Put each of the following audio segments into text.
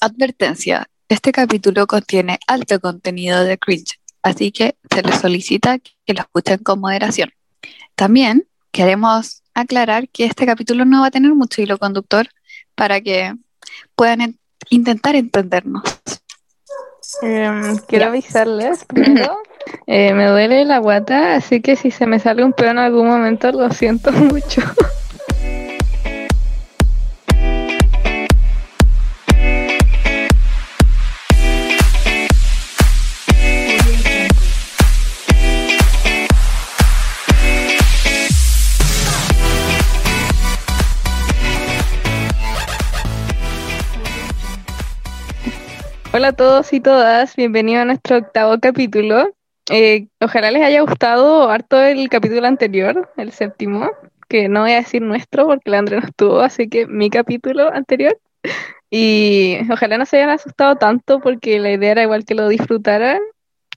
Advertencia, este capítulo contiene alto contenido de cringe, así que se les solicita que lo escuchen con moderación. También queremos aclarar que este capítulo no va a tener mucho hilo conductor para que puedan en- intentar entendernos. Em, quiero Ya. avisarles primero. eh, me duele la guata, así que si se me sale un pedo en algún momento, lo siento mucho. Hola a todos y todas, bienvenidos a nuestro octavo capítulo. Eh, ojalá les haya gustado harto el capítulo anterior, el séptimo, que no voy a decir nuestro porque la Andrea no estuvo, así que mi capítulo anterior. Y ojalá no se hayan asustado tanto porque la idea era igual que lo disfrutaran.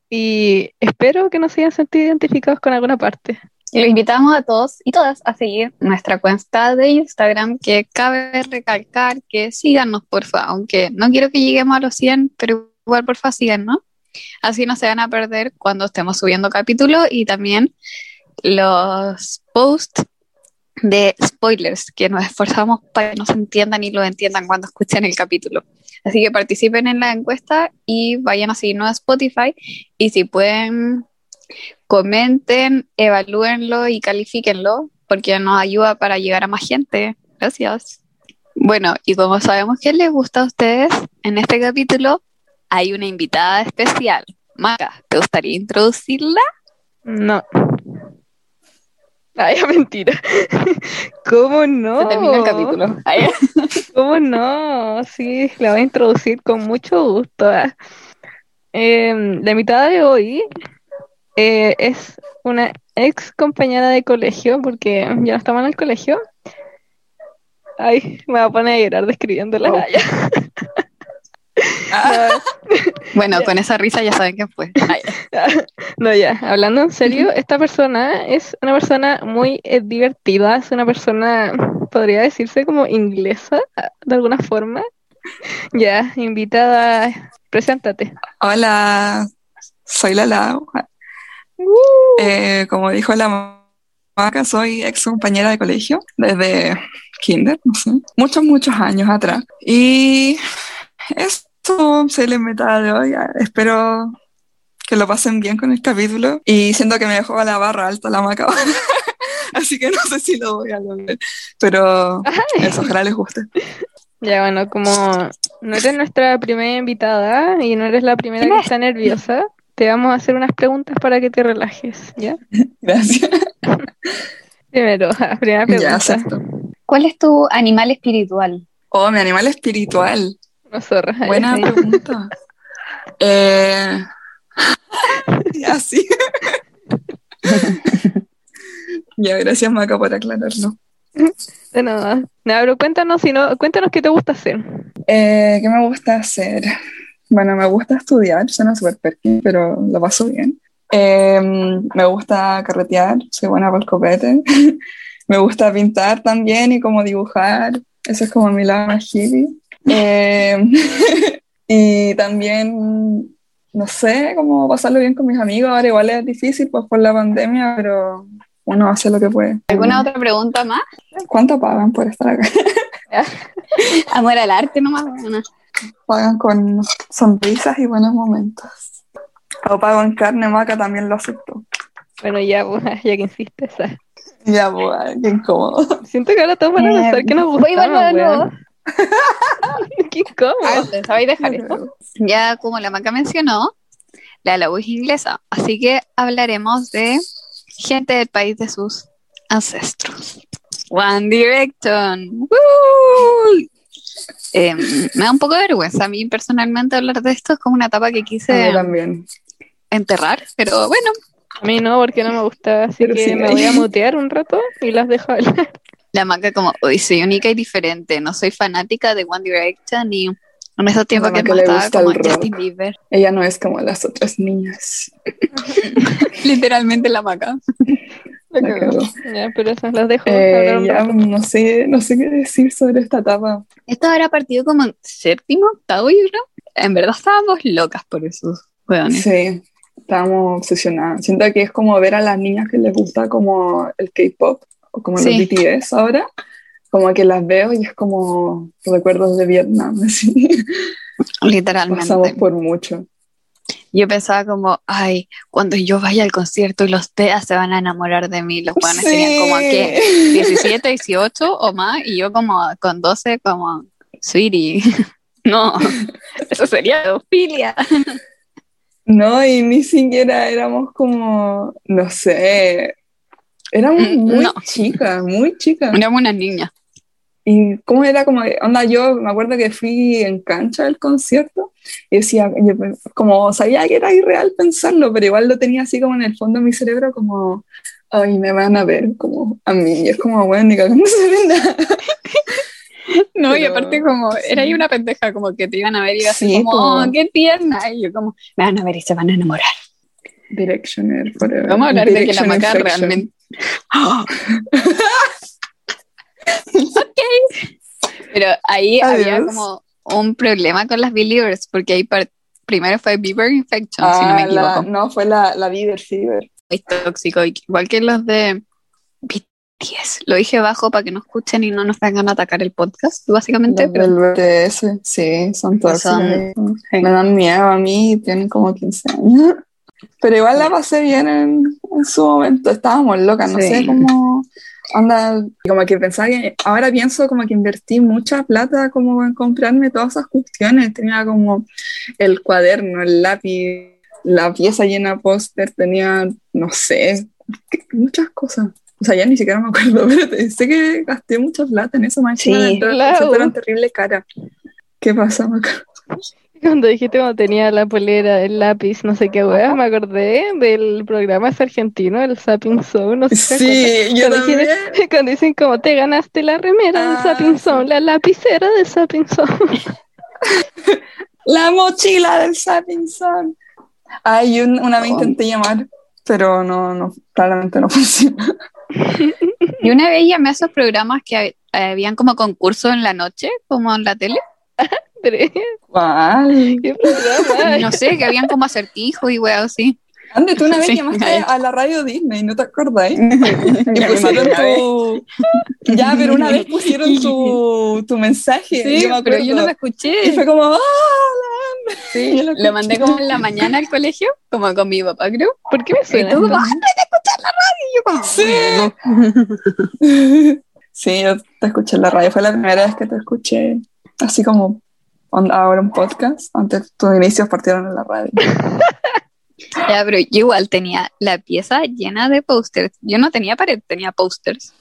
Y espero que no se hayan sentido identificados con alguna parte. Y los invitamos a todos y todas a seguir nuestra cuenta de Instagram, que cabe recalcar que síganos, porfa, aunque no quiero que lleguemos a los 100, pero igual, porfa, síganos. Así no se van a perder cuando estemos subiendo capítulos y también los posts de spoilers, que nos esforzamos para que no se entiendan y lo entiendan cuando escuchen el capítulo. Así que participen en la encuesta y vayan a seguirnos a Spotify y si pueden comenten, evalúenlo y califíquenlo, porque nos ayuda para llegar a más gente. Gracias. Bueno, y como sabemos que les gusta a ustedes, en este capítulo hay una invitada especial. Maca, ¿te gustaría introducirla? No. Ay, mentira. ¿Cómo no? Se termina el capítulo. Ay, ¿Cómo no? Sí, la voy a introducir con mucho gusto. ah. Em, la invitada de hoy eh, es una ex compañera de colegio, porque ya no estamos en el colegio. Ay, me voy a poner a llorar describiéndola. Oh. Ya. Bueno, con esa risa ya saben quién fue. Ay, No, ya, hablando en serio, esta persona es una persona muy eh, divertida, es una persona, podría decirse como inglesa, ah, de alguna forma. Ya, invitada, preséntate. Hola, soy Lala. Eh, como dijo la maca, soy ex compañera de colegio desde kinder, no sé, muchos, muchos años atrás. Y esto se le meta de hoy. Ah, Espero que lo pasen bien con el capítulo. Y siento que me dejó a la barra alta la maca. Así que no sé si lo voy a lograr. Pero eso, ojalá les guste. Ya, bueno, como no eres nuestra primera invitada y no eres la primera que está nerviosa, te vamos a hacer unas preguntas para que te relajes, ¿ya? Gracias. Primero, primera Ya, pregunta. acepto. ¿Cuál es tu animal espiritual? Oh, mi animal espiritual. No, zorra. Buena sí. pregunta. Eh, ya, sí. Ya, gracias Maca por aclararlo. De nada. Nada, pero cuéntanos, si no, cuéntanos qué te gusta hacer. Eh, ¿qué me gusta hacer? Bueno, me gusta estudiar, suena súper perkin, pero lo paso bien. Eh, me gusta carretear, soy buena para el copete. Me gusta pintar también y como dibujar, eso es como mi lado más hippie. Eh, y también, no sé, como pasarlo bien con mis amigos. Ahora igual es difícil pues por la pandemia, pero uno hace lo que puede. ¿Alguna otra pregunta más? ¿Cuánto pagan por estar acá? Amor al arte nomás. Bueno. Pagan con sonrisas y buenos momentos. O pago en carne, maca, también lo acepto. Bueno, ya, pues, ya que insistes. ah. Ya, pues, qué incómodo. Siento que ahora todos van a pensar que nos weón. Qué incómodo. Ah, ¿Sabéis dejar esto? Ya como la Maca mencionó, la Lau es inglesa, así que hablaremos de gente del país de sus ancestros. One Direction. ¡Woo! Eh, me da un poco de vergüenza a mí personalmente hablar de esto, es como una etapa que quise también. enterrar, pero bueno, A mí no, porque no me gusta, así Pero que sí, me voy a mutear un rato y las dejo hablar. la Maca como, hoy soy única y diferente, no soy fanática de One Direction y tiempos la que me le estaba gusta como el rock. Justin Bieber. Ella no es como las otras niñas. Literalmente la Maca. Ya, pero eso las dejo. Eh, ya, no sé, no sé qué decir sobre esta etapa. Esto habrá partido como en séptimo, octavo, yo creo. En verdad estábamos locas por esos weones. Sí, estábamos obsesionadas. Siento que es como ver a las niñas que les gusta como el K-pop o como los. BTS ahora. Como que las veo y es como recuerdos de Vietnam, así. Literalmente. Pasamos por mucho. Yo pensaba como, ay, cuando yo vaya al concierto y los TEA se van a enamorar de mí, los weones tenían como que 17, 18 o más, y yo como con 12 como, sweetie, no, eso sería pedofilia. No, y ni siquiera éramos como, no sé, éramos Mm, muy no. chicas, muy chicas. Éramos unas niñas. Y cómo era como, onda, yo me acuerdo que fui en cancha al concierto y decía, yo, como sabía que era irreal pensarlo, pero igual lo tenía así como en el fondo de mi cerebro, como, ay, me van a ver, como a mí. Y es como, bueno, ni cagando se ve nada. No, y Pero- aparte como, era ahí una pendeja, como que te iban a ver y así Sí, como, como- "Oh, qué tierna, y yo como, me van a ver y se van a enamorar. Directioner, forever. Vamos a hablar de que la maca realmente... Pero ahí había como un problema con las Believers, porque ahí primero fue Bieber Infection, si no me Ah, la- equivoco. no, fue la, la Bieber Fever. Es tóxico, igual que los de BTS. Lo dije bajo para que no escuchen y no nos vengan a atacar el podcast, básicamente. Los Pero del BTS, sí, son todos. Son- Me dan miedo a mí, tienen como 15 años. Pero igual la pasé bien en, en su momento, estábamos locas, no Sí. sé cómo anda, como que pensaba que, ahora pienso como que invertí mucha plata como en comprarme todas esas cuestiones, tenía como el cuaderno, el lápiz, la pieza llena de póster, tenía, no sé, muchas cosas. O sea, ya ni siquiera me acuerdo, pero sé que gasté mucha plata en eso, más Sí, claro. terrible cara. ¿Qué pasa, Maca? Cuando dijiste cuando tenía la polera, el lápiz, no sé qué weas, me acordé del programa ese argentino, el Sapping Zone, no sé. Sí, yo Cuando también. dijiste- Cuando dicen como te ganaste la remera del Ah, Sapping sí. Zone, la lapicera del Sapping Zone. La mochila del Sappingson. Ay, un- una vez Oh. intenté llamar, pero no, no, claramente no funciona. Y una vez llamé a esos programas que hab- habían como concursos en la noche, como en la tele. ¿Cuál? ¿Qué programa? No sé, que habían como acertijos y weas así. Ande, tú una vez Sí, llamaste ay. a la radio Disney, ¿no te acordáis? Y pusieron tu... Ya, pero una vez pusieron tu, tu mensaje. Sí, yo me pero yo no lo escuché. Y fue como, ¡ah! la- Sí, yo lo lo mandé como en la mañana al colegio, como con mi papá, creo. ¿Por qué me Y suena? tú como? ¡ah, de escuchar la radio! Y yo como, Sí. Sí, yo te escuché en la radio. Fue la primera vez que te escuché así como ahora un podcast. Antes tus inicios partieron en la radio. Ya, pero yo igual tenía la pieza llena de pósters. Yo no tenía pared, tenía pósters.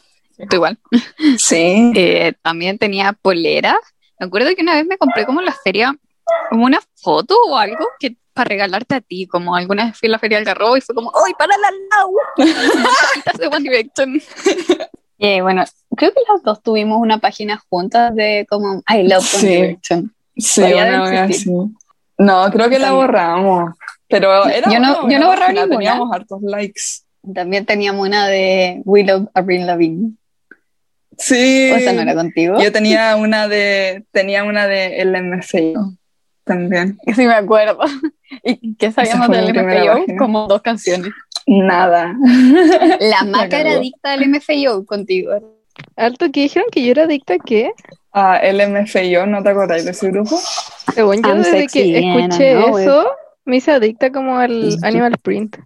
Tú igual. Sí. Eh, también tenía polera. Me acuerdo que una vez me compré como en la feria como una foto o algo que para regalarte a ti, como alguna vez fui a la feria del Garrobo y fue como, ¡ay, para la Lau! One Direction. Eh, bueno, creo que las dos tuvimos una página juntas de como I love One Sí. Direction. Sí, una vez así. No, creo que la borramos. Pero era Yo no- yo no borraba ninguna. Teníamos hartos likes. También teníamos una de We Love Avril Lavigne. Sí. ¿O esa no era contigo? Yo tenía una de tenía una de LMFAO también. Sí, me acuerdo. ¿Y qué sabíamos del MFAO? Como dos canciones. Nada. La maca era adicta al MFAO contigo. Alto que dijeron que yo era adicta a qué? Ah, LMFAO, ¿no te acordáis de ese grupo? Según yo, I'm desde que escuché know eso, me hice adicta como al Animal Print.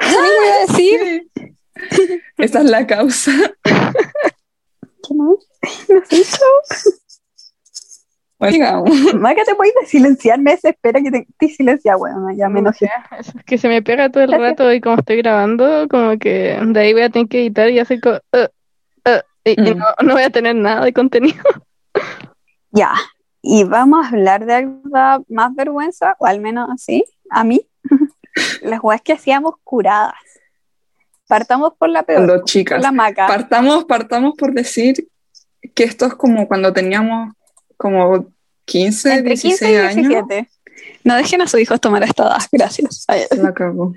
Eso mismo iba a decir. Sí. Esa es la causa. ¿Qué más? No sé, Bueno, digamos. Maca, te puedes silenciar, me desespera que te, te silencia, weón. Ya me enojé. Eso es que se me pega todo el rato y como estoy grabando, como que de ahí voy a tener que editar y hacer como... uh, y, y Mm. no, no voy a tener nada de contenido. Ya. Y vamos a hablar de algo más vergüenza, o al menos así, a mí. Las weas que hacíamos curadas. Partamos por la peor, por chicas. la maca. Partamos, partamos por decir que esto es como cuando teníamos como 15, Entre 15 y 16 años. 17. No dejen a sus hijos tomar esta edad, gracias. Ay, La cagó.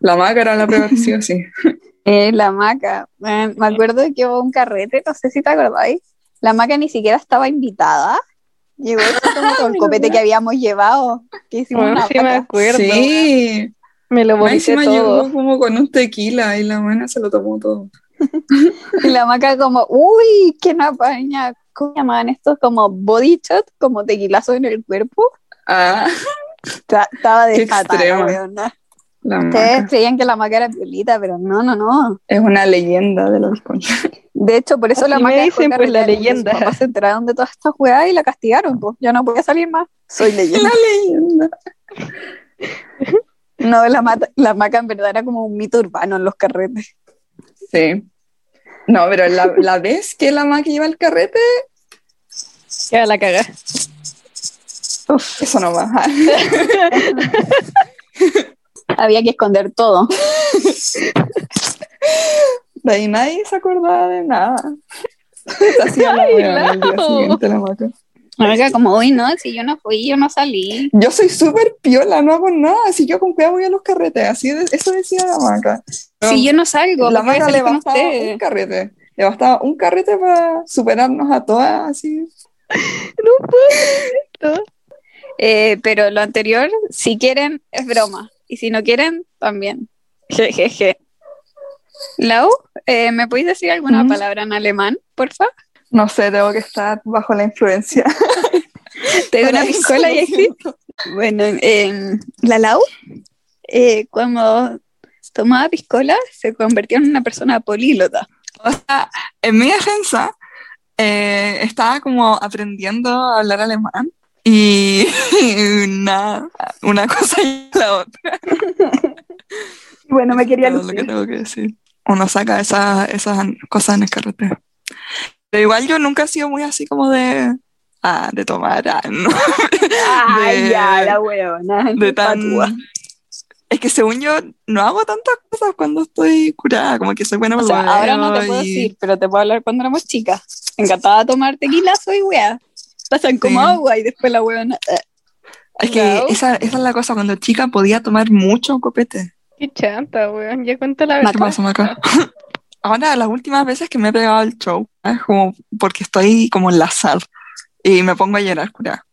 La maca era la peor, sí o sí. Eh, la maca. Eh, me acuerdo que hubo un carrete, no sé si te acordáis. La maca ni siquiera estaba invitada. Llegó como con el copete que habíamos llevado. Que hicimos Bueno, una sí me acuerdo. Sí, Me lo vomité encima todo. llegó como con un tequila y la buena se lo tomó todo. Y la maca como, uy, qué napaña. ¿Cómo llamaban estos? Como body shot, como tequilazo en el cuerpo. Ah, Ta- Estaba Qué desfatada, extrema. La Ustedes maca. creían que la maca era violita, pero no, no, no. Es una leyenda de los conchos. De hecho, por eso Así la me maca dicen, dejó pues, la leyenda. sus papás se enteraron de todas estas weas y la castigaron, pues. Ya no podía salir más. Soy leyenda. La leyenda. No, la, mata- la maca en verdad era como un mito urbano en los carretes. Sí. No, pero la, la vez que la maca iba al carrete, Ya la cagá. eso no va. Había que esconder todo. De ahí nadie se acordaba de nada. Hacía la día Lau. siguiente la maca. Como, uy, no, si yo no fui, yo no salí. Yo soy súper piola, no hago nada. Si yo con cuidado voy a los carretes, así de- eso decía la maca. No, Si yo no salgo, la ¿por qué voy a maca le bastaba un carrete. Le bastaba un carrete para superarnos a todas, así. No puedo. Eh, pero lo anterior, si quieren, es broma. Y si no quieren, también. Jejeje. Lau, eh, ¿me podéis decir alguna Mm. palabra en alemán, porfa? No sé, tengo que estar bajo la influencia. Te doy una piscola y lo ahí sí. Bueno, eh, la Lau, eh, cuando tomaba piscola, se convirtió en una persona políglota. O sea, en mi defensa, eh, estaba como aprendiendo a hablar alemán y nada, una cosa y la otra. Bueno, me quería Todo lo que tengo que decir. Uno saca esas, esas cosas en el carrete. Pero igual yo nunca he sido muy así como de, ah, de tomar, ah, no. Ay, de- ya, la huevona. de tan... patúa. Es que según yo no hago tantas cosas cuando estoy curada, como que soy buena O sea, ahora no te puedo y- decir, pero te puedo hablar cuando éramos chicas. Encantada de tomar tequila, soy wea. Pasan como Sí. agua y después la huevona. eh. Es que esa, esa es la cosa, cuando chica podía tomar mucho copete. Qué chanta, weón. Ya cuenta la ¿Qué verdad. pasa, Maca? Ahora, las últimas veces que me he pegado al show, es como porque estoy como en la sal y me pongo a llorar, cura.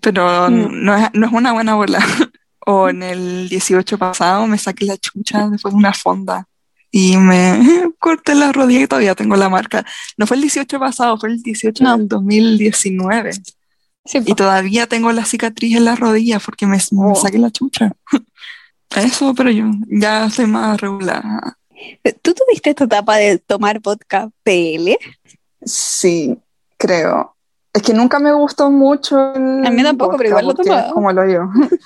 Pero Mm. no, es, no es una buena bola. O en el 18 pasado me saqué la chucha después de una fonda y me corté la rodilla y todavía tengo la marca. No fue el 18 pasado, fue el 18 No. del 2019. Sí, Y todavía tengo la cicatriz en la rodilla porque me, me Oh. saqué la chucha. Eso, pero yo ya estoy más regular. ¿Tú tuviste tu etapa de tomar vodka PL? Sí, creo. Es que nunca me gustó mucho el A mí tampoco, pero igual lo tomaba. como lo yo.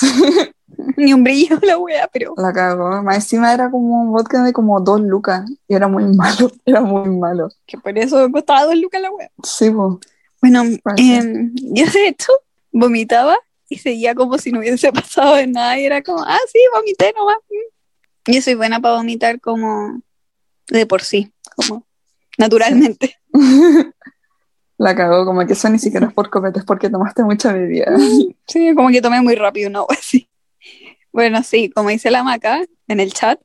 Ni un brillo la wea, pero. La. Más encima era como un vodka de como dos lucas y era muy malo, era muy malo. Que por eso costaba dos lucas la wea. Sí, po. Bueno, em, yo de hecho vomitaba y seguía como si no hubiese pasado de nada y era como, ah, sí, vomité nomás. Yo soy buena para vomitar como de por sí, como naturalmente. La cagó, como que eso ni siquiera es por copete, es porque tomaste mucha bebida. Sí, como que tomé muy rápido wea así. Bueno, sí, como dice la maca en el chat,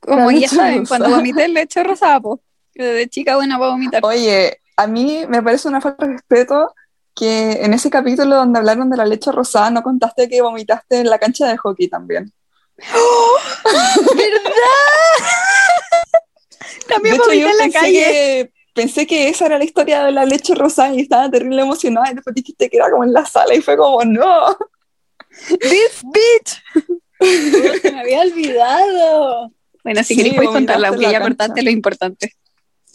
como La ya saben, cuando vomité leche rosada, po. Yo Desde chica buena para vomitar. Oye, a mí me parece una falta de respeto que en ese capítulo donde hablaron de la leche rosada no contaste que vomitaste en la cancha de hockey también. ¿Verdad? También De hecho, vomité yo en la pensé calle. que, pensé que esa era la historia de la leche rosada y estaba terrible emocionada y después dijiste que era como en la sala y fue como, no. This bitch. Se me había olvidado. Bueno, si Sí, queréis podéis contarla, en ya cortaste lo importante.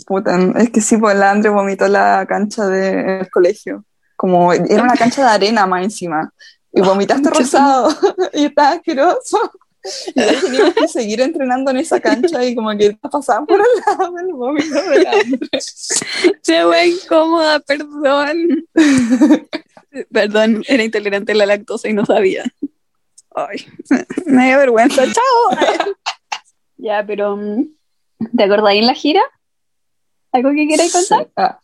Puta, es que sí, pues la Andre vomitó la cancha del colegio. Como era una cancha de arena más encima. Y vomitaste rosado y estaba asqueroso. Y teníamos que seguir entrenando en esa cancha y como que pasaban por el lado del vómito de Andre. Se fue incómoda, perdón. Perdón, era intolerante a la lactosa y no sabía. Ay, me dio vergüenza. Chao. ya, pero mm, ¿te acordáis en la gira? ¿Algo que queráis contar? Sí, ah,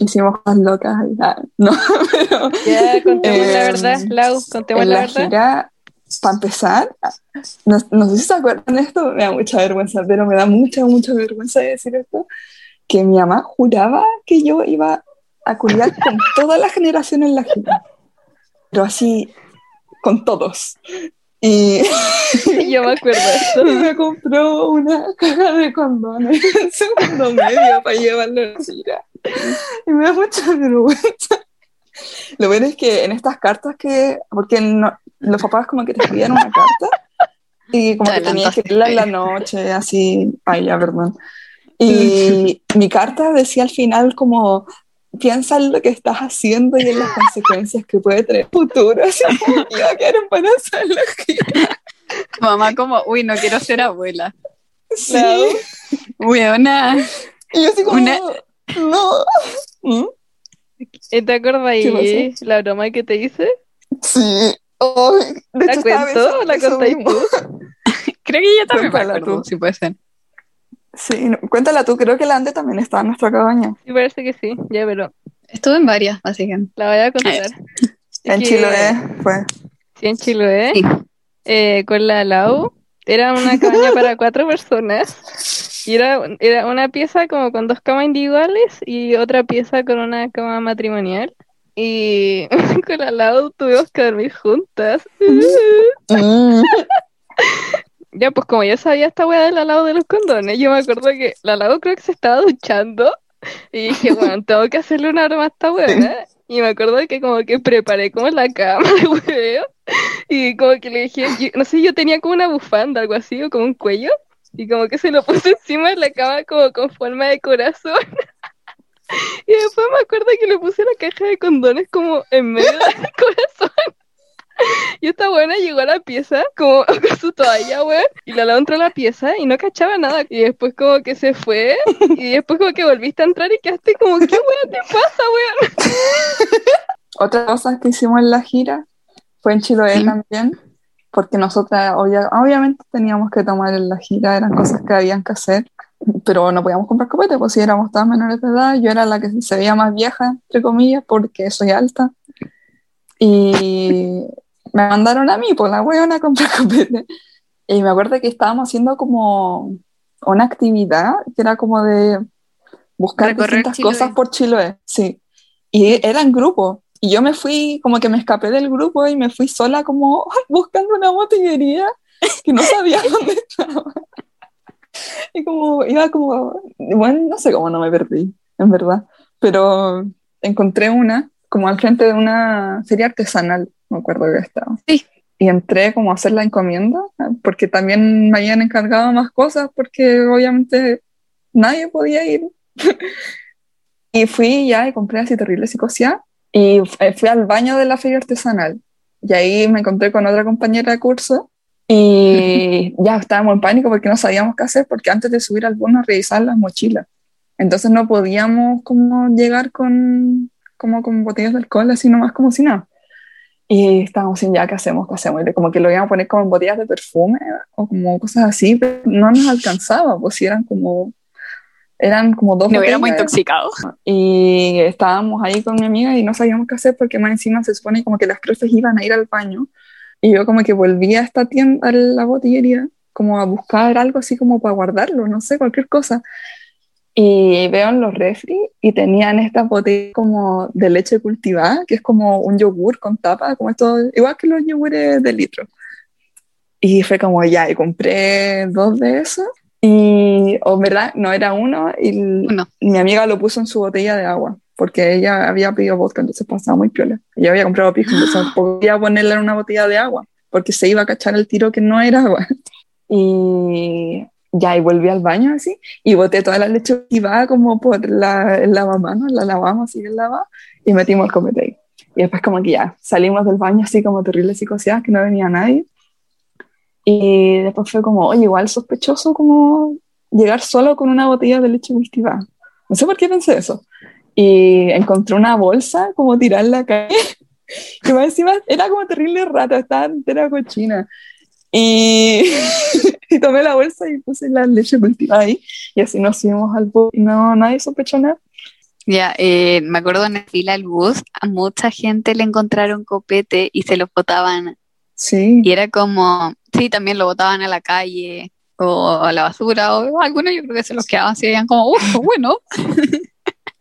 hicimos cosas locas. Ah, no, pero Ya, contemos la Eh, verdad, Lau, contemos en la la verdad. gira para empezar, no, no, sé si se acuerdan de esto, me da mucha vergüenza, pero me da mucha, mucha vergüenza de decir esto, que mi mamá juraba que yo iba a cuidar con toda la generación en la gira, pero así, con todos. Y yo me acuerdo de esto. Y me compró una caja de condones en segundo medio para llevarlo a la gira. Y me da mucha vergüenza. Lo bueno es que en estas cartas que, porque no, los papás como que te escribían una carta y como que tenías que leerla en la noche, así, ay, ya, perdón. Y mi carta decía al final como, piensa en lo que estás haciendo y en las consecuencias que puede tener futuro, así como iba a quedar embarazada en la gira. Mamá como, uy, no quiero ser abuela. Sí. Buena. Y yo así como, Una- no. ¿Mm? ¿Y ¿Te acuerdas ¿Qué ahí la broma que te hice? Sí. Ay, de ¿La hecho, cuento? ¿La contáis tú? Creo que yo también me Cuéntala acuerdo, tú. si puede ser. Sí, no, cuéntala tú, creo que la Ande también está en nuestra cabaña. Sí, parece que sí. Ya, pero Estuve en varias, básicamente. la voy a contar. En que- Chiloé fue. Sí, en Chiloé. Sí. eh, con la Lau. Era una cabaña para cuatro personas. Y era, era una pieza como con dos camas individuales y otra pieza con una cama matrimonial. Y con la Lau tuvimos que dormir juntas. Mm. Ya, pues como yo sabía esta weá de la Lau de los condones, yo me acuerdo que la Lau creo que se estaba duchando. Y dije, bueno, tengo que hacerle una broma a esta weá. Y me acuerdo que como que preparé como la cama de hueveo. Y como que le dije, yo- no sé, yo tenía como una bufanda, algo así, o como un cuello. Y como que se lo puse encima de la cama como con forma de corazón. Y después me acuerdo que le puse la caja de condones como en medio del corazón. Y esta buena llegó a la pieza como con su toalla, weón. Y la Lau entró a la pieza y no cachaba nada. Y después como que se fue. Y después como que volviste a entrar y quedaste como, ¿qué weón te pasa, weón? Otra cosa que hicimos en la gira fue en Chiloé también, porque nosotras obvia- obviamente teníamos que tomar en la gira, eran cosas que habían que hacer, pero no podíamos comprar copete, pues si éramos todas menores de edad, yo era la que se veía más vieja, entre comillas, porque soy alta. Y me mandaron a mí, por la huevona, a comprar copete. Y me acuerdo que estábamos haciendo como una actividad que era como de buscar Recorrer distintas Chiloé. cosas por Chiloé, sí. Y era en grupo. Y yo me fui, como que me escapé del grupo y me fui sola como buscando una botillería que no sabía dónde estaba. Y como iba como, bueno, no sé cómo no me perdí, en verdad. Pero encontré una, como al frente de una feria artesanal, me acuerdo que estaba. Sí. Y entré como a hacer la encomienda, porque también me habían encargado más cosas, porque obviamente nadie podía ir. y fui ya y compré así terrible psicosia y fu- fui al baño de la feria artesanal. Y ahí me encontré con otra compañera de curso y ya estábamos en pánico porque no sabíamos qué hacer, porque antes de subir al bus nos revisaban las mochilas. Entonces no podíamos como llegar con, como con botellas de alcohol, así nomás como si nada. Y estábamos sin ya, ¿qué hacemos? ¿Qué hacemos? Y como que lo íbamos a poner como en botellas de perfume o como cosas así, pero no nos alcanzaba, pues eran como, eran como dos Nos hubiéramos intoxicado. Y estábamos ahí con mi amiga y no sabíamos qué hacer porque más encima se supone como que las profes iban a ir al baño. Y yo como que volví a esta tienda, a la botillería, como a buscar algo así como para guardarlo, no sé, cualquier cosa. Y veo en los refri y tenían estas botellas como de leche cultivada, que es como un yogur con tapa, como esto, igual que los yogures de litro. Y fue como ya, y compré dos de esos. Y, o en verdad, no era uno, y Uno. mi amiga lo puso en su botella de agua, porque ella había pedido vodka, entonces pasaba muy piola. Ella había comprado pisco, entonces podía ponerla en una botella de agua, porque se iba a cachar el tiro que no era agua. Y ya, y volví al baño así, y boté toda la leche activada como por la, el lavamanos, la lavamos así el lavabo, y metimos el copete ahí. Y después como que ya, salimos del baño así como terribles psicoseadas, que no venía nadie. Y después fue como, oye, igual sospechoso como llegar solo con una botella de leche cultivada. No sé por qué pensé eso. Y encontré una bolsa como tirada en la calle. Y más encima era como terrible rata, estaba entera cochina. Y, y tomé la bolsa y puse la leche cultivada ahí. Y así nos subimos al bus y no, nadie sospechó nada. Ya, eh, me acuerdo en la fila del bus, a mucha gente le encontraron copete y se los botaban Sí. Y era como, sí, también lo botaban a la calle o a la basura, o algunos yo creo que se los quedaban así, veían como, uff, bueno.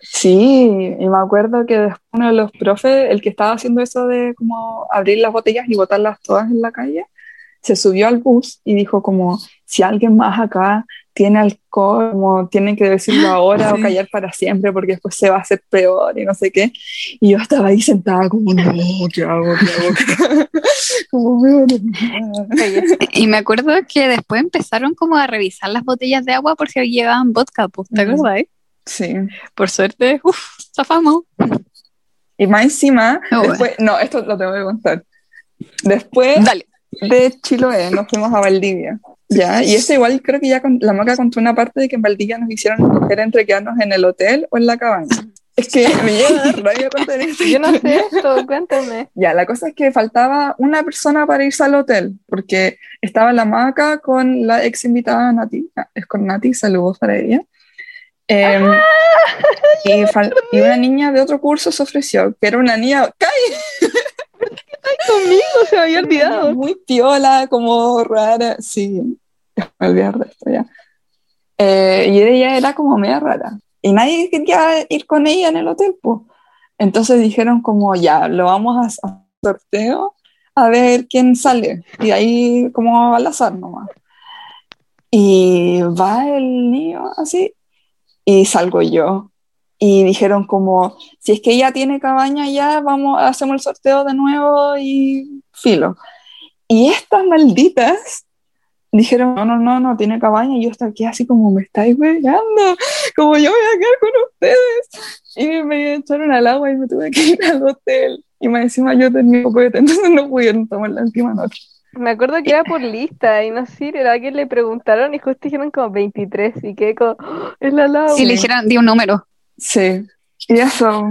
Sí, y me acuerdo que después uno de los profes, el que estaba haciendo eso de como abrir las botellas y botarlas todas en la calle, se subió al bus y dijo como, si alguien más acá tiene alcohol, como tienen que decirlo ahora o callar para siempre porque después se va a hacer peor y no sé qué. Y yo estaba ahí sentada como, no, ¿qué hago? ¿Qué hago? como, me Y me acuerdo que después empezaron como a revisar las botellas de agua por si llevaban vodka, pues, ¿te acuerdas? Sí. Por suerte, uff, zafamos. Y más encima, bueno. después, no, esto lo tengo que contar. Después Dale. de Chiloé nos fuimos a Valdivia. Ya, y eso igual creo que ya con, la maca contó una parte de que en Valdivia nos hicieron escoger entre quedarnos en el hotel o en la cabaña. Es que me llega a dar rabia contar esto. Yo no sé esto, cuéntame. Ya, la cosa es que faltaba una persona para irse al hotel, porque estaba la maca con la ex invitada Nati, Ah, es con Nati, saludos para ella. Em, y, fal- y una niña de otro curso se ofreció, que era una niña, Conmigo se me había olvidado. Muy piola, como rara. Sí, me olvidar de esto ya. Eh, y ella era como media rara. Y nadie quería ir con ella en el hotel, pues. Entonces dijeron como, ya, lo vamos a, a sorteo a ver quién sale. Y ahí como al azar nomás. Y va el niño así y salgo yo. Y dijeron como, si es que ella tiene cabaña ya, vamos, hacemos el sorteo de nuevo y filo. Y estas malditas dijeron, no, no, no, no tiene cabaña. Y yo estaba aquí así como, me estáis weyando, como yo voy a quedar con ustedes. Y me echaron al agua y me tuve que ir al hotel. Y más encima yo tenía copete, entonces no pudieron tomar la última noche. Me acuerdo que era por lista y no sé era que le preguntaron y justo dijeron como 23 y que como, "Oh, es la Lau. Si le dijeron, di un número. Sí. Y eso,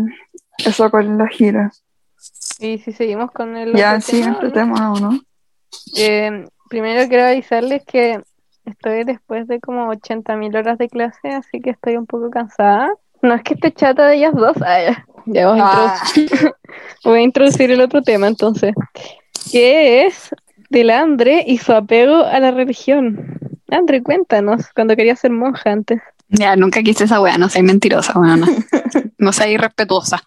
eso con la gira. Y si seguimos con el Ya, otro sí, tema, este ¿no? tema, ¿o no? Eh, primero quiero avisarles que estoy después de como 80.000 horas de clase, así que estoy un poco cansada. No es que esté chata de ellas dos, ah, ya. Ya vamos a Ah, introducir- voy a introducir el otro tema entonces, que es del Andre y su apego a la religión. Andre, cuéntanos, cuando quería ser monja antes. Ya, nunca quise esa wea, no soy mentirosa, bueno, no. No soy irrespetuosa.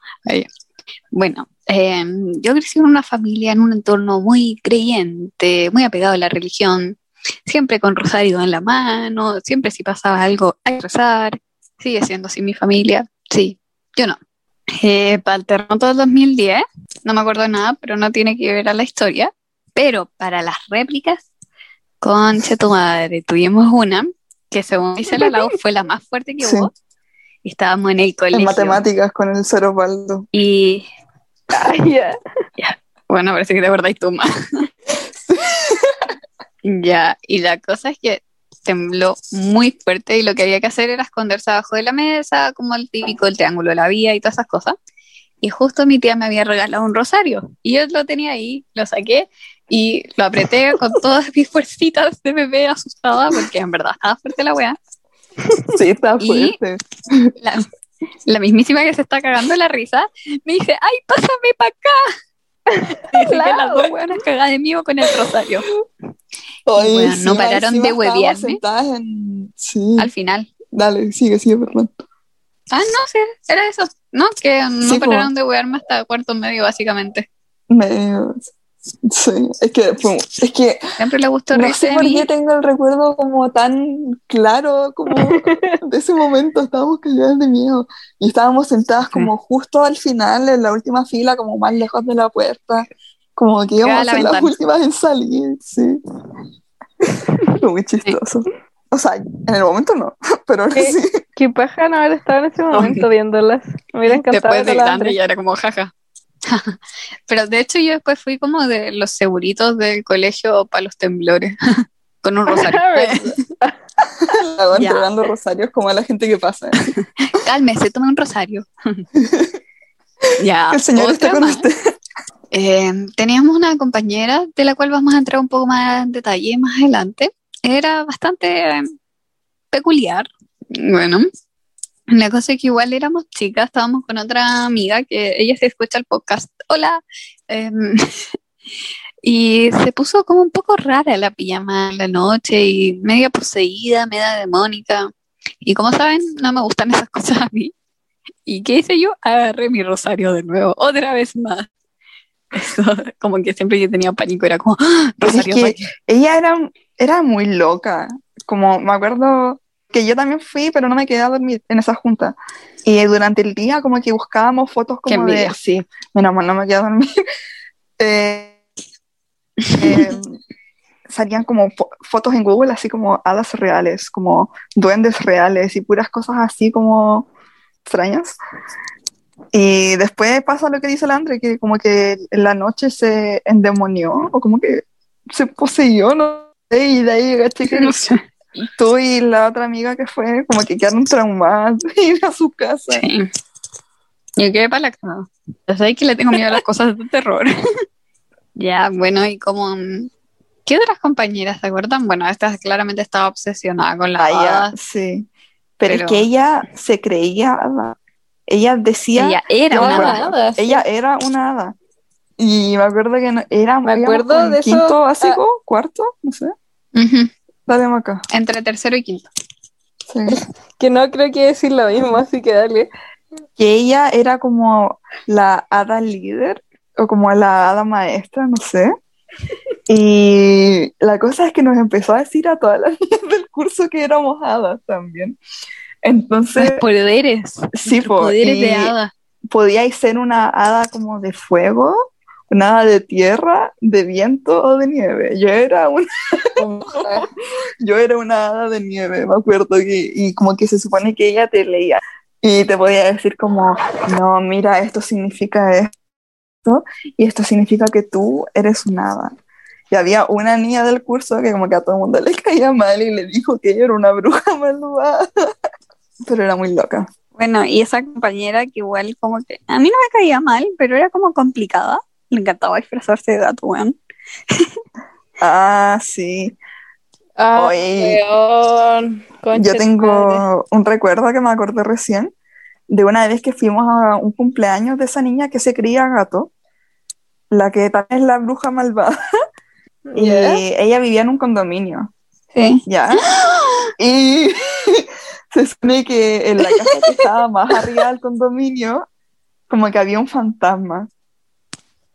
Bueno, eh, yo crecí en una familia, en un entorno muy creyente, muy apegado a la religión, siempre con rosario en la mano, siempre si pasaba algo hay que rezar, sigue siendo así mi familia, sí, yo no. Eh, para el terremoto del 2010, no me acuerdo de nada, pero no tiene que ver a la historia, pero para las réplicas, concha tu madre, tuvimos una que según dice la Lau fue la más fuerte que Sí. hubo, y estábamos en el colegio. en matemáticas con el Cero Baldo. Y Ay, ya. bueno, parece que te acordáis tú más. ya, y la cosa es que tembló muy fuerte y lo que había que hacer era esconderse abajo de la mesa, como el típico, el triángulo de la vía y todas esas cosas. Y justo mi tía me había regalado un rosario y yo lo tenía ahí, lo saqué y lo apreté con todas mis fuercitas de bebé asustada porque en verdad estaba fuerte la wea. Sí, está Y- fuerte. La, la mismísima que se está cagando la risa me dice, ay, pásame para acá. Y así que las dos weonas cagadas de mí con el rosario. Ay, bueno, sí, no pararon de en- Sí, Al final. dale, sigue, sigue, perdón. Ah, no sé, era eso. No, que no Sí, pararon de huearme hasta cuarto medio, básicamente. Me... Sí, es que, fue- es que Siempre le gustó no sé por qué tengo el recuerdo como tan claro como de ese momento, estábamos calladas de miedo y estábamos sentadas como justo al final, en la última fila, como más lejos de la puerta, como que íbamos a la ser las últimas en salir, sí. Fue muy chistoso. O sea, en el momento no, pero ahora sí. Qué paja no haber estado en ese momento viéndolas. Me hubiera encantado Después de grande ya era como jaja. Pero de hecho yo después fui como de los seguritos del colegio para los temblores. Con un rosario. Ya. entregando rosarios como a la gente que pasa. Cálmese, tome un rosario. ya. El Señor está con usted. Eh, teníamos una compañera de la cual vamos a entrar un poco más en detalle más adelante. Era bastante eh, peculiar. Bueno, la cosa es que igual éramos chicas, estábamos con otra amiga que ella se escucha el podcast. Hola. Em, Y se puso como un poco rara la pijama en la noche y media poseída, media demónica. Y como saben, no me gustan esas cosas a mí. ¿Y qué hice yo? Agarré mi rosario de nuevo, otra vez más. Eso, como que siempre yo tenía pánico, era como, ¡Ah! Es rosario, que ella era, era muy loca. Como me acuerdo que yo también fui, pero no me quedé a dormir en esa junta. Y durante el día como que buscábamos fotos Qué como de... envidia. Sí, menos mal, no me quedé a dormir. Eh, eh, salían como fo- fotos en Google así como hadas reales, como duendes reales y puras cosas así como extrañas. Y después pasa lo que dice la Andre, que como que en la noche se endemonió o como que se poseyó, ¿no? sé, Y de ahí caché que No sé. Tú y la otra amiga que fue como que quedaron traumadas de ir a su casa. Sí. Yo quedé para la cama. Ya sabéis que le tengo miedo a las cosas de terror. ya, bueno, y como... mm, ¿Qué otras compañeras se acuerdan? Bueno, esta claramente estaba obsesionada con las Ah, ya, sí. Pero, Pero- es que ella se creía hada. Ella decía, Ella era una acuerdo. hada. sí. ella era una hada. Y me acuerdo que no- era Me acuerdo de eso, quinto básico, cuarto, no sé. Ujú. Dale acá. Entre tercero y quinto. Sí. Que no creo que decir lo mismo, así que dale. Que ella era como la hada líder o como la hada maestra, no sé. Y la cosa es que nos empezó a decir a todas las niñas del curso que éramos hadas también. Entonces, Los poderes. sí, po, poderes de hada. podíais ser una hada como de fuego, una hada de tierra, de viento o de nieve. Yo era una, yo era una hada de nieve, me acuerdo, que, y como que se supone que ella te leía y te podía decir como, no, mira, esto significa esto y esto significa que tú eres una hada. Y había una niña del curso que como que a todo el mundo le caía mal y le dijo que ella era una bruja malvada. Pero era muy loca. Bueno, y esa compañera que igual como que a mí no me caía mal, pero era como complicada. Le encantaba disfrazarse de gato, weón. Ah, sí. Ah, Oye, weón, concha Yo tengo un recuerdo que me acordé recién de una vez que fuimos a un cumpleaños de esa niña que se creía gato, la que también es la bruja malvada, y ella vivía en un condominio, Sí. ¿ya? Y se supone que en la casa que estaba más arriba del condominio, como que había un fantasma.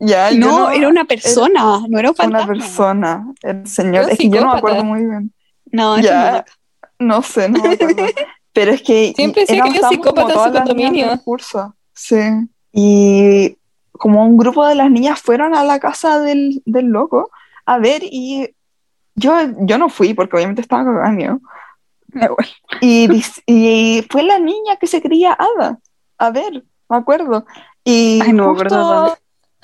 Ya, yo No, era una persona, no era un una fantasma. persona, el señor, es que yo no me acuerdo muy bien. No, Ya, no. no sé, no me acuerdo. Pero es que Siempre decía que como psicópata en su condominio. curso. Sí. Y como un grupo de las niñas fueron a la casa del, del loco a ver y yo, yo no fui porque obviamente estaba miedo. Y, y fue la niña que se creía hada. A ver, me acuerdo. Y Ay, no justo.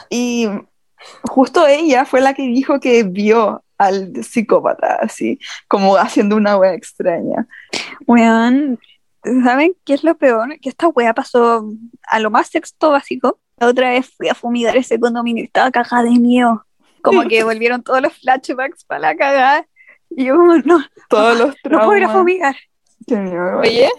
Y justo ella fue la que dijo que vio al psicópata, así, como haciendo una wea extraña. Weón, ¿saben qué es lo peor? Que esta wea pasó a lo más sexto básico. La otra vez fui a fumigar ese condominio y estaba cagada de miedo. Como que volvieron todos los flashbacks para la cagada. Y yo como, no, Todos los no puedo ir a traumas. fumigar. Qué miedo. Oye,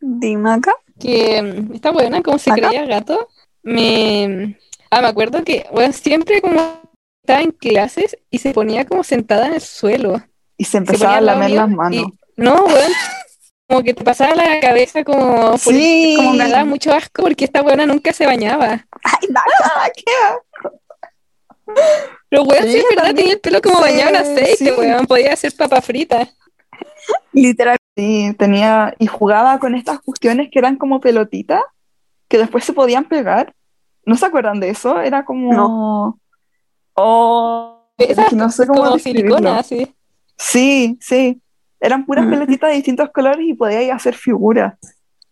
Dime acá. que esta buena, como se ¿Acá? creía gato, me... Ah, me acuerdo que, bueno, siempre como estaba en clases y se ponía como sentada en el suelo. Y se empezaba a lamer las manos. y- No, weón, como que te pasaba la cabeza como... Sí. Como me daba mucho asco porque esta buena nunca se bañaba. Ay, Naka. Pero weón, sí, Sí, es verdad, tenía el pelo como Sí, bañado en aceite, sí. weón, podía hacer papa frita. Literal. Sí, tenía, y jugaba con estas cuestiones que eran como pelotitas, que después se podían pegar. ¿No se acuerdan de eso? Era como... Oh, es Esas que no sé cómo como silicona, así. Sí, sí. Eran puras Mm. pelotitas de distintos colores y podíais hacer figuras.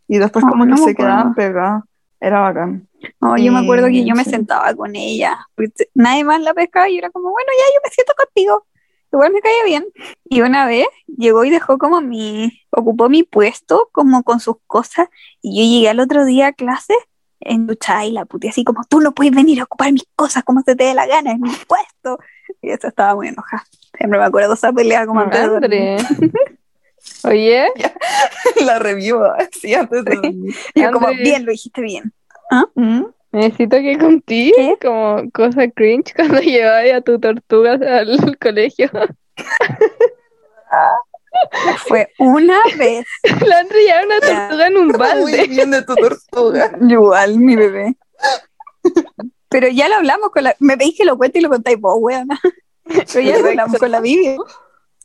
Y después Oh, como no que se acuerdo. quedaban pegadas. Era bacán. No, yo me acuerdo que yo me Sí. sentaba con ella. Nadie más la pescaba y era como, bueno, ya yo me siento contigo. Igual me caía bien. Y una vez llegó y dejó como mi, ocupó mi puesto como con sus cosas. Y yo llegué al otro día a clase en ducha y la puté así como, tú no puedes venir a ocupar mis cosas como se te dé la gana, es mi puesto. Y eso estaba muy enojada. Siempre me acuerdo de esa pelea como antes. Oye, La revivo así antes de Sí. dormir. Y yo como, bien, lo dijiste bien. ¿Mm? Necesito que conté ¿Qué? como cosa cringe cuando llevabas a tu tortuga al colegio. Fue una vez. La Andrea llevaba una tortuga en un Muy balde. bien de tu tortuga. Igual, mi bebé. Pero ya lo hablamos con la. Me pedís que lo cuente y lo contáis vos, weona. Pero ya lo hablamos con la Vivi.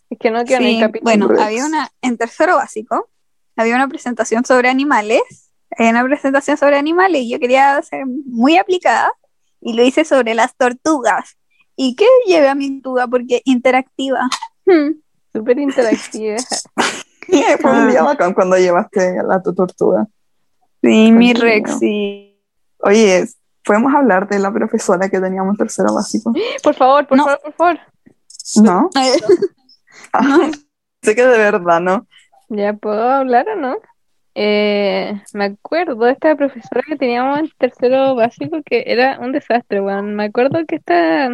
Es que no queda en el Sí, capítulo. bueno, Rex. había una, en tercero básico, había una presentación sobre animales, había una presentación sobre animales y yo quería ser muy aplicada y lo hice sobre las tortugas. ¿Y qué llevé a mi tortuga? Porque interactiva. Hmm. Súper interactiva. Fue un día bacán cuando llevaste a la tu tortuga. Sí, mi Coño. Rex, sí. Oye, ¿podemos hablar de la profesora que teníamos en tercero básico? Por favor, por No. favor, por favor. ¿No? Ah, sé que de verdad, ¿no? ¿Ya puedo hablar o no? Eh, me acuerdo de esta profesora que teníamos en tercero básico que era un desastre, weón. Me acuerdo que esta,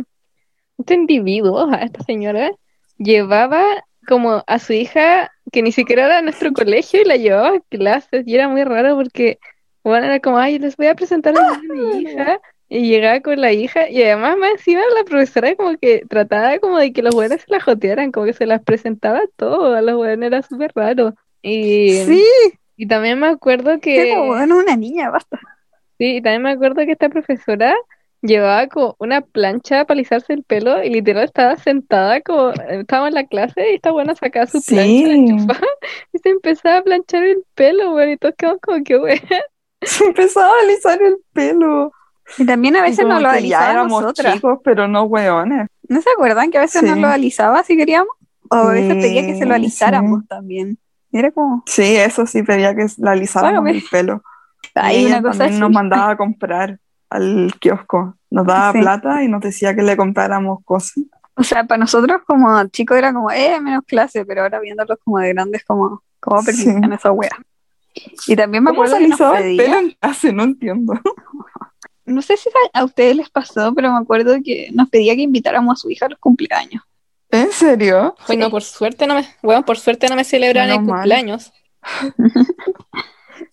este individuo, esta señora, llevaba como a su hija, que ni siquiera era de nuestro colegio, y la llevaba a clases, y era muy raro porque, bueno, era como, ay, les voy a presentar a mi hija, y llegaba con la hija, y además más encima la profesora como que trataba como de que los buenos se la jotearan, como que se las presentaba todo, a los buenos era súper raro. Y, Sí, y también me acuerdo que, pero bueno, una niña, basta. sí, y también me acuerdo que esta profesora llevaba como una plancha para alisarse el pelo y literal estaba sentada como, estaba en la clase y esta buena sacaba su Sí. plancha, la enchufaba y se empezaba a planchar el pelo, weón, y todos quedamos como que weón. Se empezaba a alisar el pelo. Y también a veces como nos lo alisaba éramos nosotras. chicos, pero no hueones. ¿No se acuerdan que a veces Sí. nos lo alisaba si queríamos? O a veces pedía que se lo alisáramos sí. también. Y era como, Sí, eso sí, pedía que la alisáramos Bueno, el pelo. Y ella una cosa también así. nos mandaba a comprar al kiosco. Nos daba Sí. plata y nos decía que le compráramos cosas. O sea, para nosotros como chicos era como, eh, menos clase, pero ahora viéndolos como de grandes, como, como Sí. permitían esa wea. Y también me ¿Cómo acuerdo que nos el pedía, pelo en clase? No entiendo. no sé si a a ustedes les pasó, pero me acuerdo que nos pedía que invitáramos a su hija a los cumpleaños. ¿En serio? Bueno, por suerte no me, weón, por suerte no me celebran el mal. cumpleaños.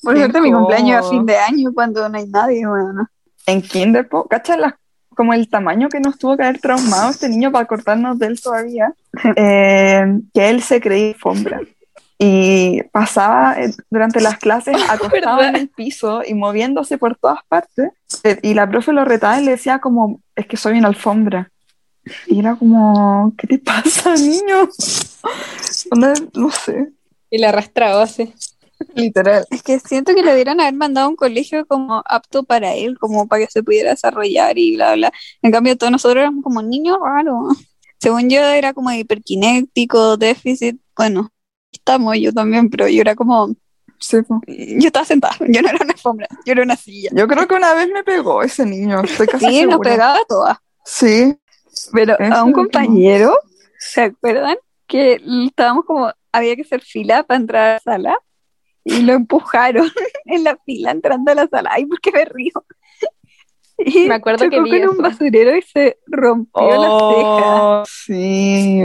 Por suerte mi cumpleaños a incómodo. fin de año cuando no hay nadie, bueno. En Kinder, po, ¿cachai las- como el tamaño que nos tuvo que haber traumado este niño para cortarnos de él todavía? Eh, que él se creía alfombra. Y pasaba eh, durante las clases acostado en el piso y moviéndose por todas partes. Eh, Y la profe lo retaba y le decía como, es que soy una alfombra. Y era como, ¿qué te pasa, niño? Onda, No sé, Y la arrastraba así. Literal. Es que siento que le debieran haber mandado a un colegio como apto para él, como para que se pudiera desarrollar y bla, bla. En cambio, todos nosotros éramos como niños raros. Según yo, era como hiperkinético, déficit. Bueno, estamos yo también, pero yo era como. Sí. Yo estaba sentada, yo no era una alfombra, yo era una silla. Yo creo que una vez me pegó ese niño, estoy casi Sí, nos segura. pegaba a todas. Sí, Pero Eso a un compañero, ¿se acuerdan? Que estábamos como, había que hacer fila para entrar a la sala y lo empujaron en la fila entrando a la sala. Ay, ¿por qué me río? Y Me acuerdo que chocó vi con un basurero y se rompió la ceja. Oh, sí.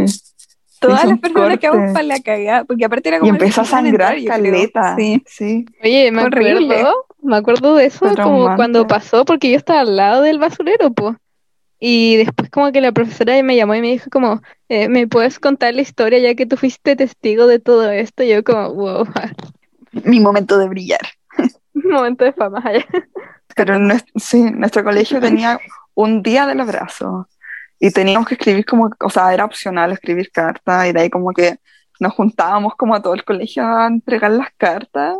Todas las personas que vamos para la cagada, porque aparte era Y como el empezó a que sangrar creo. caleta. Sí. Sí. Oye, me Horrible. acuerdo, me acuerdo de eso Fue como traumante. cuando pasó, porque yo estaba al lado del basurero, pues. Y después como que la profesora me llamó y me dijo como, eh, ¿me puedes contar la historia ya que tú fuiste testigo de todo esto? Y yo como, wow, Mi momento de brillar. momento de fama. Pero en nues- sí, nuestro colegio tenía un día del abrazo y teníamos que escribir como, o sea, era opcional escribir cartas y de ahí como que nos juntábamos como a todo el colegio a entregar las cartas.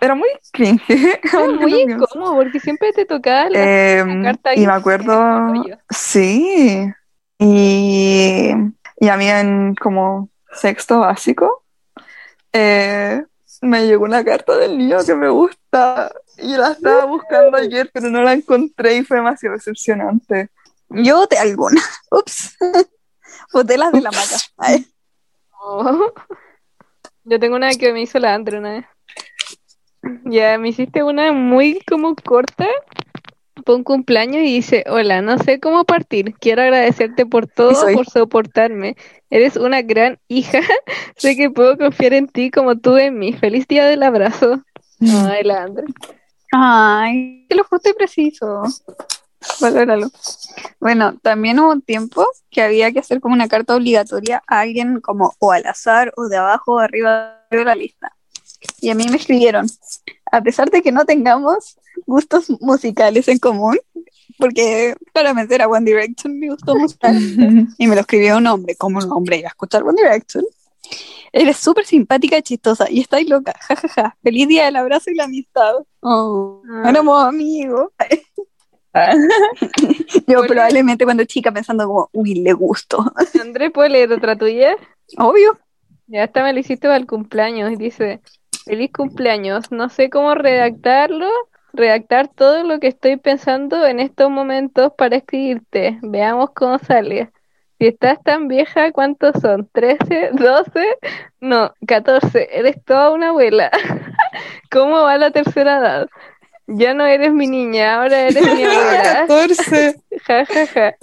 Era muy cringe. Era muy incómodo porque siempre te tocaba la Em, carta y ahí me acuerdo, sí, y, y a mí en como sexto básico eh, me llegó una carta del niño que me gusta y la estaba buscando ayer pero no la encontré y fue demasiado decepcionante. Yo voté alguna. Ups. Voté las de la maca. Ay. Oh. Yo tengo una que me hizo la Andre una vez. Ya, me hiciste una muy como corta por un cumpleaños y dice, hola, no sé cómo partir. Quiero agradecerte por todo, soy. por soportarme. Eres una gran hija. sé que puedo confiar en ti como tú en mí. Feliz día del abrazo. Ay, la. Ay, que lo justo y preciso. Valóralo. Bueno, también hubo un tiempo que había que hacer como una carta obligatoria a alguien como o al azar o de abajo o arriba de la lista. Y a mí me escribieron, a pesar de que no tengamos gustos musicales en común, porque claramente era One Direction mi gusto musical, y me lo escribió un hombre, como un hombre iba a escuchar One Direction. Eres súper simpática y chistosa y estáis loca, jajaja. Feliz día del abrazo y la amistad. Oh, Ah. éramos amigos. Yo probablemente cuando chica pensando como, uy, le gusto. André, ¿puedo leer otra tuya? Obvio. Ya esta me la hiciste para el cumpleaños y dice, feliz cumpleaños, no sé cómo redactarlo, redactar todo lo que estoy pensando en estos momentos para escribirte. Veamos cómo sale. Si estás tan vieja, ¿cuántos son? ¿13? ¿12? No, 14. Eres toda una abuela. ¿Cómo va la tercera edad? Ya no eres mi niña, ahora eres mi abuela. 14. Ja, ja, ja.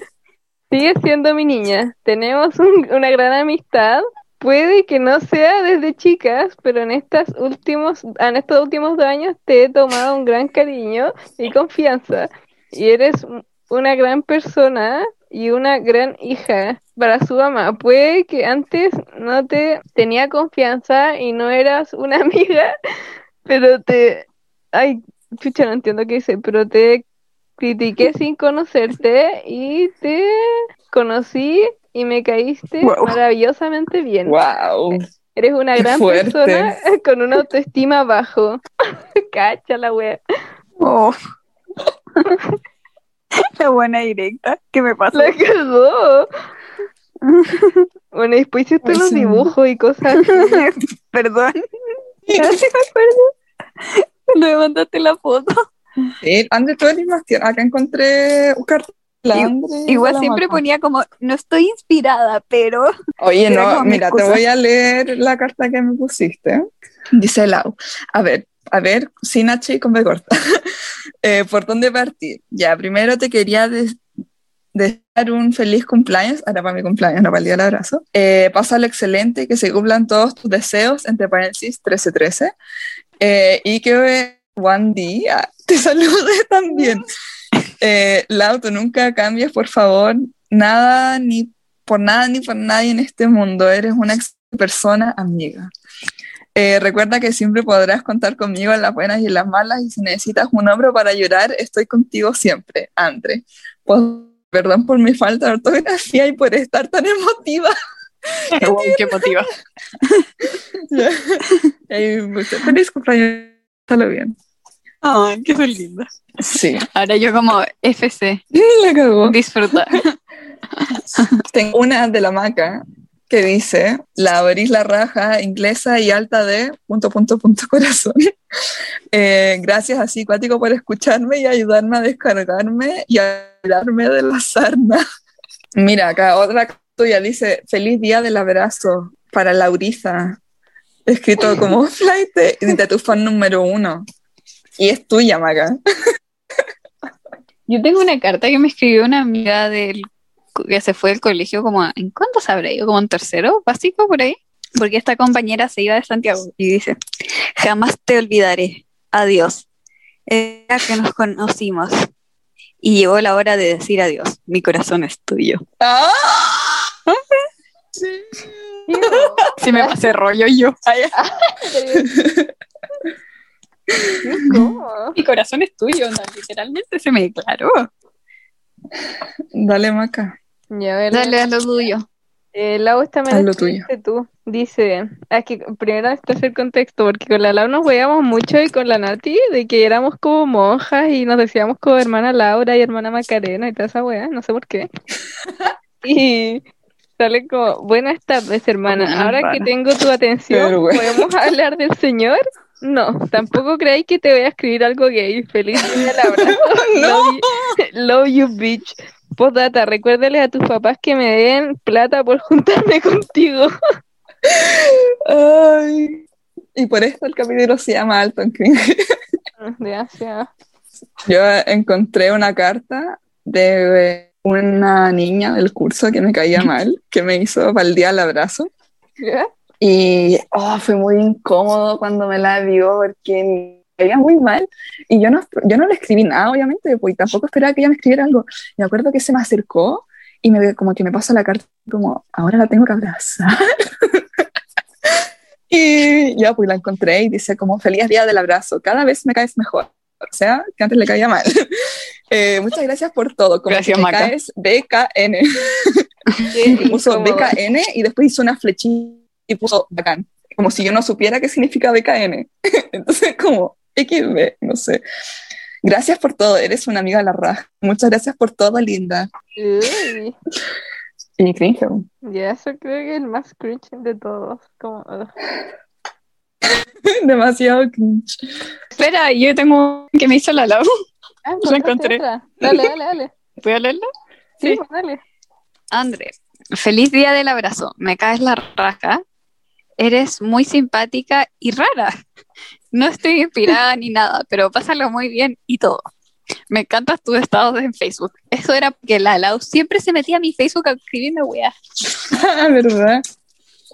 Sigues siendo mi niña. Tenemos un- una gran amistad. Puede que no sea desde chicas, pero en estas últimos, en estos últimos dos años te he tomado un gran cariño y confianza. Y eres un- una gran persona y una gran hija para su mamá. Puede que antes no te tenía confianza y no eras una amiga, pero te... Ay, chucha, no entiendo qué dice, pero te critiqué sin conocerte y te conocí y me caíste Wow. maravillosamente bien. Wow. Eres una Qué gran fuerte. persona con una autoestima bajo. Cacha la wea. Oh. La buena directa. ¿Qué me pasó? La cagó. Bueno, y después hiciste los dibujos y cosas. Perdón. Ya sí me mandaste la foto. Sí, André, tú eres más tierna. Acá encontré un cartel. Igual siempre Maca. ponía como, no estoy inspirada, pero Oye, no, mira, te voy a leer la carta que me pusiste. Dice Lau. A ver, a ver, sin H y con B corta. Eh, ¿por dónde partir? Ya, primero te quería des- desear un feliz cumpleaños. Ahora para mi cumpleaños, no para el día del abrazo. Eh, pásalo excelente, que se cumplan todos tus deseos, entre paréntesis 1313. Eh, y que one día te salude también. Eh, Lau, tú nunca cambies, por favor, nada ni por nada ni por nadie en este mundo. Eres una ex- persona amiga. Eh, recuerda que siempre podrás contar conmigo en las buenas y en las malas y si necesitas un hombro para llorar, estoy contigo siempre, Andre. Pues, perdón por mi falta de ortografía y por estar tan emotiva. qué motiva. Eh, mucho- feliz cumpleaños. Bien. Ay, qué linda. Sí, Ahora yo como FC, la cagó. disfrutar. Tengo una de la maca que dice, la abrís la raja inglesa y alta de punto, punto, punto, corazón. Eh, gracias así, Cuático, por escucharme y ayudarme a descargarme y a hablarme de la sarna. Mira, acá otra tuya dice, feliz día del abrazo para Lauriza, escrito como flight de, de tu fan número uno. Y es tuya, Maca. Yo tengo una carta que me escribió una amiga del que se fue del colegio como en cuánto se habrá ido, como en tercero, básico por ahí, porque esta compañera se iba de Santiago y dice, jamás te olvidaré, adiós, era que nos conocimos y llegó la hora de decir adiós, mi corazón es tuyo. ¡Ah! Si me pasé rollo yo, ¿Cómo? mi corazón es tuyo, no, literalmente se me declaró. Dale, Maca. Ya, a ver, Dale a lo tuyo. Eh, Lau, esta me lo escribiste tú. Dice, es que primero necesito hacer contexto, porque con la Lau nos veíamos mucho y con la Nati, de que éramos como monjas y nos decíamos como hermana Laura y hermana Macarena y toda esa weá, no sé por qué. Y sale como, buenas tardes, hermana. Ahora que tengo tu atención. ¿podemos hablar del Señor? No, tampoco creáis que te voy a escribir algo gay. Feliz día del abrazo. Love you, love you, bitch. Postdata, recuérdale a tus papás que me den plata por juntarme contigo. Ay. Y por esto el capítulo se llama Alton King. Gracias. Yo encontré una carta de una niña del curso que me caía mal, que me hizo para el abrazo. ¿Ya? Y oh, fue muy incómodo cuando me la dio porque veía muy mal y yo no, yo no le escribí nada, obviamente, pues tampoco esperaba que ella me escribiera algo. Me acuerdo que se me acercó y me como que me pasó la carta como, ahora la tengo que abrazar. y ya, pues la encontré y dice como, feliz día del abrazo, cada vez me caes mejor. O sea, que antes le caía mal. Eh, muchas gracias por todo. Como Gracias, que me Maca. caes BKN. puso BKN y después hizo una flechita y puso bacán. Como si yo no supiera qué significa BKN. Entonces, como XB, no sé. Gracias por todo, eres una amiga de la raja. Muchas gracias por todo, linda. Uy, Y cringe. ya eso creo que es el más cringe de todos. Como. Demasiado cringe. Espera, yo tengo que me hizo la Lau. Ah, Lo encontraste encontré. otra. Dale, dale, dale. ¿Puedo leerla? Sí, Sí. pues, dale. André, feliz día del abrazo. Me caes la raja. Eres muy simpática y rara. No estoy inspirada ni nada, pero pásalo muy bien y todo. Me encantan tus estados en Facebook. Eso era porque la Lau siempre se metía a mi Facebook a escribirme weas. ¿verdad?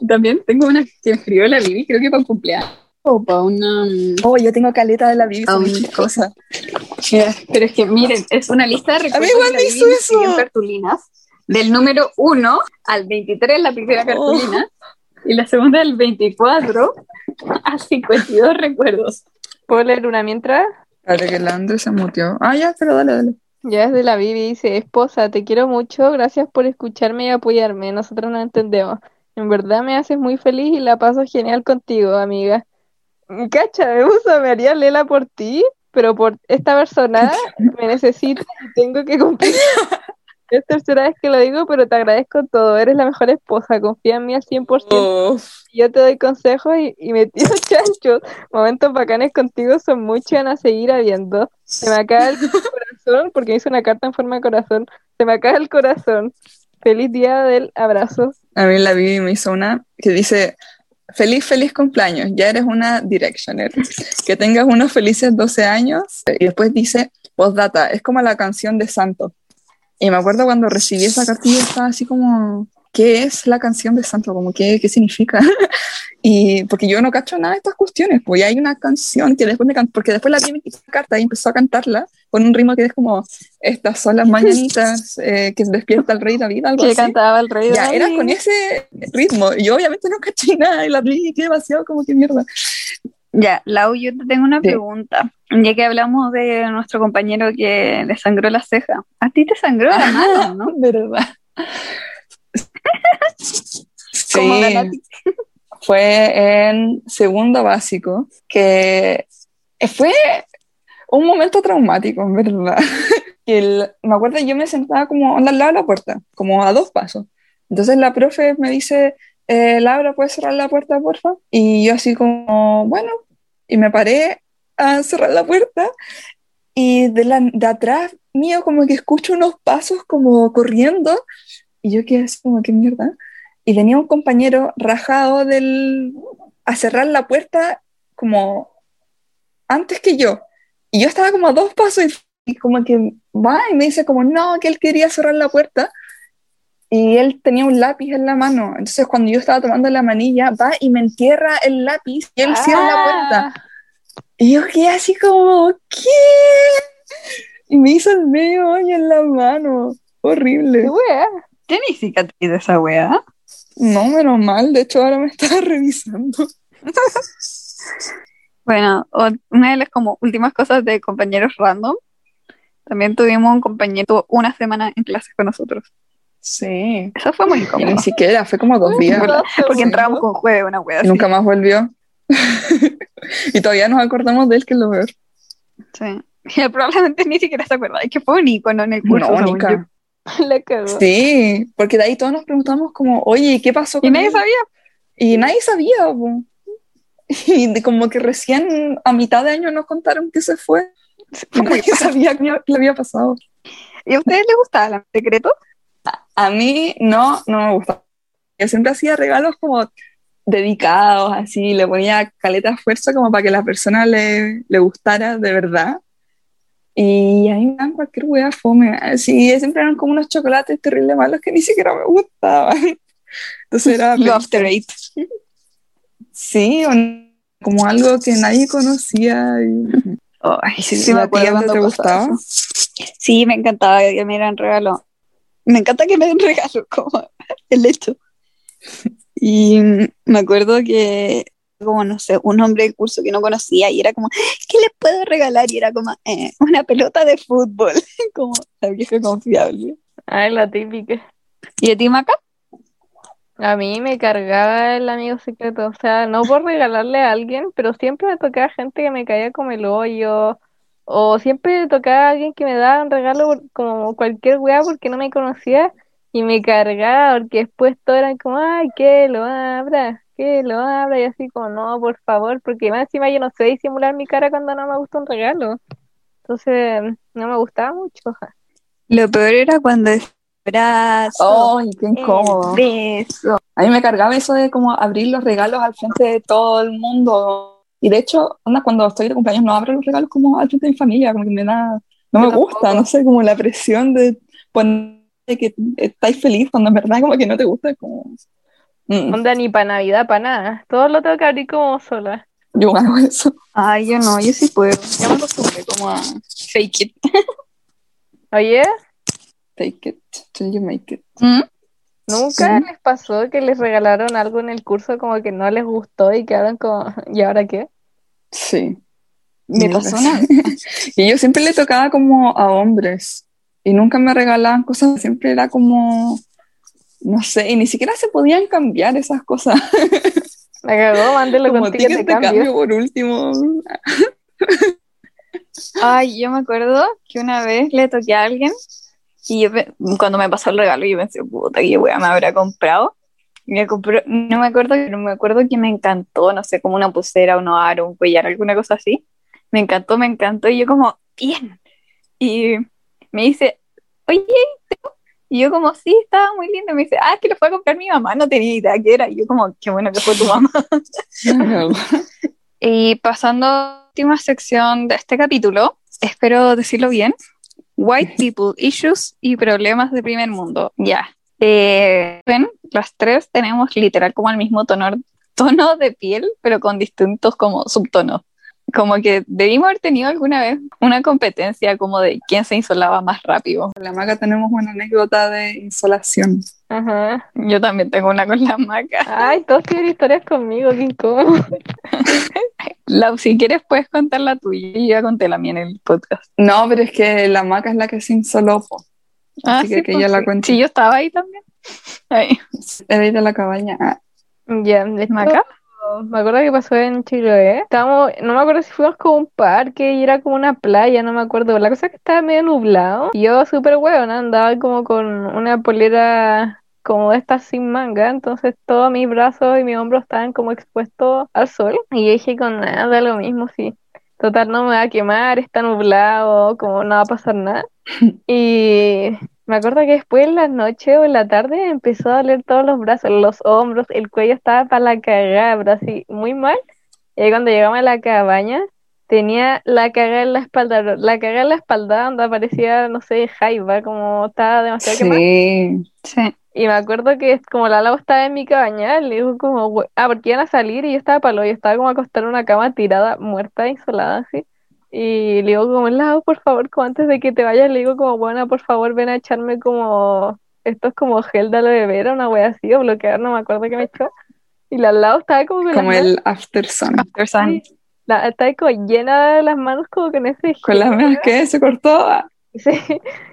También tengo una que escribió la Vivi, creo que para un cumpleaños. O para una. mm, Oh, yo tengo caleta de la Bibi, Ah, son muy un- chistosas. Ya, Pero es que miren, es una lista de me hizo eso. escribió en cartulinas. Del número 1 al 23, la primera cartulina. Y la segunda del 24 a 52 recuerdos. ¿Puedo leer una mientras? Espérate que se muteó. Ah, ya, pero dale, dale. Ya es de la Bibi, dice, esposa, te quiero mucho, gracias por escucharme y apoyarme, nosotros no entendemos. En verdad me haces muy feliz y la paso genial contigo, amiga. Cacha, me puso, me haría Lela por ti, pero por esta persona me necesita y tengo que cumplir. Es tercera vez que lo digo, pero te agradezco todo, eres la mejor esposa, confía en mí al 100%. Oh, Yo te doy consejos y, y me tiro chanchos. Momentos bacanes contigo son muchos y van a seguir habiendo. Se me acaba el corazón, porque hizo una carta en forma de corazón. Se me acaba el corazón. Feliz día del abrazo. a mí la Bibi me hizo una que dice, feliz, feliz cumpleaños, ya eres una Directioner. Que tengas unos felices 12 años. Y después dice, postdata, es como la canción de Santo. Y me acuerdo cuando recibí esa cartilla estaba así como, ¿qué es la canción de Santo? Como, ¿qué, qué significa? y porque yo no cacho nada de estas cuestiones, pues ya hay una canción que después me can- porque después la vi en carta y empezó a cantarla con un ritmo que es como, estas son las mañanitas eh, que despierta el rey David, algo Que así. cantaba el rey Ya, era David. con ese ritmo. Y yo obviamente no caché nada y la vi y qué demasiado como que mierda. Ya, Lau, yo te tengo una Sí. pregunta. Ya que hablamos de nuestro compañero que le sangró la ceja. A ti te sangró la mano, ¿no? ¿Verdad? Sí, fue en segundo básico, que fue un momento traumático, verdad. Que el- me acuerdo, yo me sentaba como al lado de la puerta, como a dos pasos. Entonces la profe me dice, eh, Laura, ¿puedes cerrar la puerta, porfa? Y yo así como, bueno, y me paré a cerrar la puerta y de, la, de atrás mío como que escucho unos pasos como corriendo y yo quedé así como, ¿qué mierda? Y venía un compañero rajado del, a cerrar la puerta como antes que yo. Y yo estaba como a dos pasos y, y como que va y me dice como, no, que él quería cerrar la puerta. Y él tenía un lápiz en la mano. Entonces cuando yo estaba tomando la manilla, va y me entierra el lápiz y él cierra la puerta. Ah, Y yo quedé así como, ¿qué? Y me hizo el medio hoyo en la mano. Horrible. qué wea. ¿Tienes cicatriz de esa weá? No, menos mal. De hecho, ahora me estaba revisando. Bueno, una de las como últimas cosas de compañeros random. También tuvimos un compañero una semana en clases con nosotros. Sí. Eso fue muy Y incómodo. ni siquiera, fue como dos días. Porque entramos con jueves, una wea Y así. nunca más volvió. y todavía nos acordamos de él, que es lo peor. Sí. Y él probablemente ni siquiera se acuerda. Es que fue un icono en el curso. No, cagó. Sí, porque de ahí todos nos preguntamos como, oye, ¿qué pasó Y con nadie él? sabía. Y nadie sabía, po. Y de como que recién a mitad de año nos contaron que se fue. Nadie sabía qué qué le había pasado. ¿Y a ustedes les gustaba la secreto? A mí no, no me gusta. Yo siempre hacía regalos como dedicados, así, le ponía caleta de esfuerzo como para que la persona le, le gustara de verdad. Y a mí me dan cualquier wea fome. Así, siempre eran como unos chocolates terrible malos que ni siquiera me gustaban. Entonces era... Lo after eight. Sí, como algo que nadie conocía. Y, Ay, sí, sí me ¿a ti acuerdo cuando te pasaba gustaba? Sí, me encantaba que me dieran regalo. Me encanta que me den regalo, como el hecho. Y me acuerdo que, como no sé, un hombre del curso que no conocía y era como, ¿qué le puedo regalar? Y era como, "Eh, una pelota de fútbol, como la vieja confiable. Ay, la típica. ¿Y a ti, Maca? A mí me cargaba el amigo secreto, o sea, no por regalarle a alguien, pero siempre me tocaba gente que me caía como el hoyo, o siempre tocaba a alguien que me daba un regalo por- como cualquier weá porque no me conocía y me cargaba porque después todos eran como, ay, que lo abra, que lo abra, y así como, no, por favor, porque más encima yo no sé disimular mi cara cuando no me gusta un regalo, entonces no me gustaba mucho. Lo peor era cuando el brazo, ¡Ay, qué incómodo! beso. A mí me cargaba eso de como abrir los regalos al frente de todo el mundo. Y de hecho, onda, cuando estoy de cumpleaños no abro los regalos como al frente de mi familia, como que me da, no me gusta, no sé, como la presión de poner que estáis feliz cuando en verdad como que no te gusta, como... mm, Onda ni para Navidad, para nada, todo lo tengo que abrir como sola. yo hago eso. Ay, yo no, yo sí puedo. Ya me acostumbré como a fake it. Oye, Take it till you make it. ¿Mm? ¿Nunca Sí. les pasó que les regalaron algo en el curso como que no les gustó y quedaron como, ¿y ahora qué? Sí. Me pasó Y yo siempre le tocaba como a hombres y nunca me regalaban cosas, siempre era como, no sé, y ni siquiera se podían cambiar esas cosas. La cagó, mándelo como con ticket ticket de de cambio cambio. por último. Ay, yo me acuerdo que una vez le toqué a alguien y yo cuando me pasó el regalo yo pensé, puta, qué wea me habrá comprado. Me compró, no me acuerdo, pero me acuerdo que me encantó, no sé, como una pulsera, un aro, un collar, alguna cosa así. Me encantó, me encantó y yo como, bien. Y me dice, oye, y yo como, sí, estaba muy lindo. Me dice, ah, que lo fue a comprar mi mamá, no tenía idea qué era. Y yo como, qué bueno que fue tu mamá. Y pasando a la última sección de este capítulo, espero decirlo bien, White People Issues y Problemas de Primer Mundo. Ya. Eh, ven, las tres tenemos literal como el mismo tono, tono de piel, pero con distintos como subtonos. Como que debimos haber tenido alguna vez una competencia como de quién se insolaba más rápido. Con la maca tenemos una anécdota de insolación. Ajá. Yo también tengo una con la maca. Ay, todos tienen historias conmigo, qué incómodo. Lau, si quieres puedes contar la tuya. Yo ya conté la mía en el podcast. No, pero es que la maca es la que se insoló. po. Así que que pues ella la sí. cuente. Sí, yo estaba ahí también. Ahí. Era ir a la cabaña. Ah, Ya, de ¿Maca? Me acuerdo que pasó en Chiloé. Estábamos, no me acuerdo si fuimos como un parque y era como una playa, no me acuerdo. La cosa es que estaba medio nublado. Y yo súper hueona, andaba como con una polera como de estas sin manga. Entonces todos mis brazos y mis hombros estaban como expuestos al sol. Y yo dije con nada, da lo mismo, sí. Total, no me va a quemar, está nublado, como no va a pasar nada. Y me acuerdo que después en la noche o en la tarde empezó a doler todos los brazos, los hombros, el cuello estaba para la cagada, pero así, muy mal. Y ahí cuando llegamos a la cabaña, tenía la cagada en la espalda, la cagada en la espalda donde aparecía, no sé, jaiba, como estaba demasiado quemada. sí. Sí. Y me acuerdo que como la Lau estaba en mi cabaña, le dijo como, ah, porque iban a salir y yo estaba palo, yo estaba como acostada en una cama tirada, muerta, insolada, así. Y le digo como, Lau, por favor, como antes de que te vayas, le digo como, buena, por favor, ven a echarme como, esto es como gel de aloe vera, una wea así, o bloquear, no me acuerdo qué me echó. Y la Lau estaba como Como manos, el after sun. After Sun. la- estaba como llena de las manos como con ese Con las gel. meas que se cortó. Sí,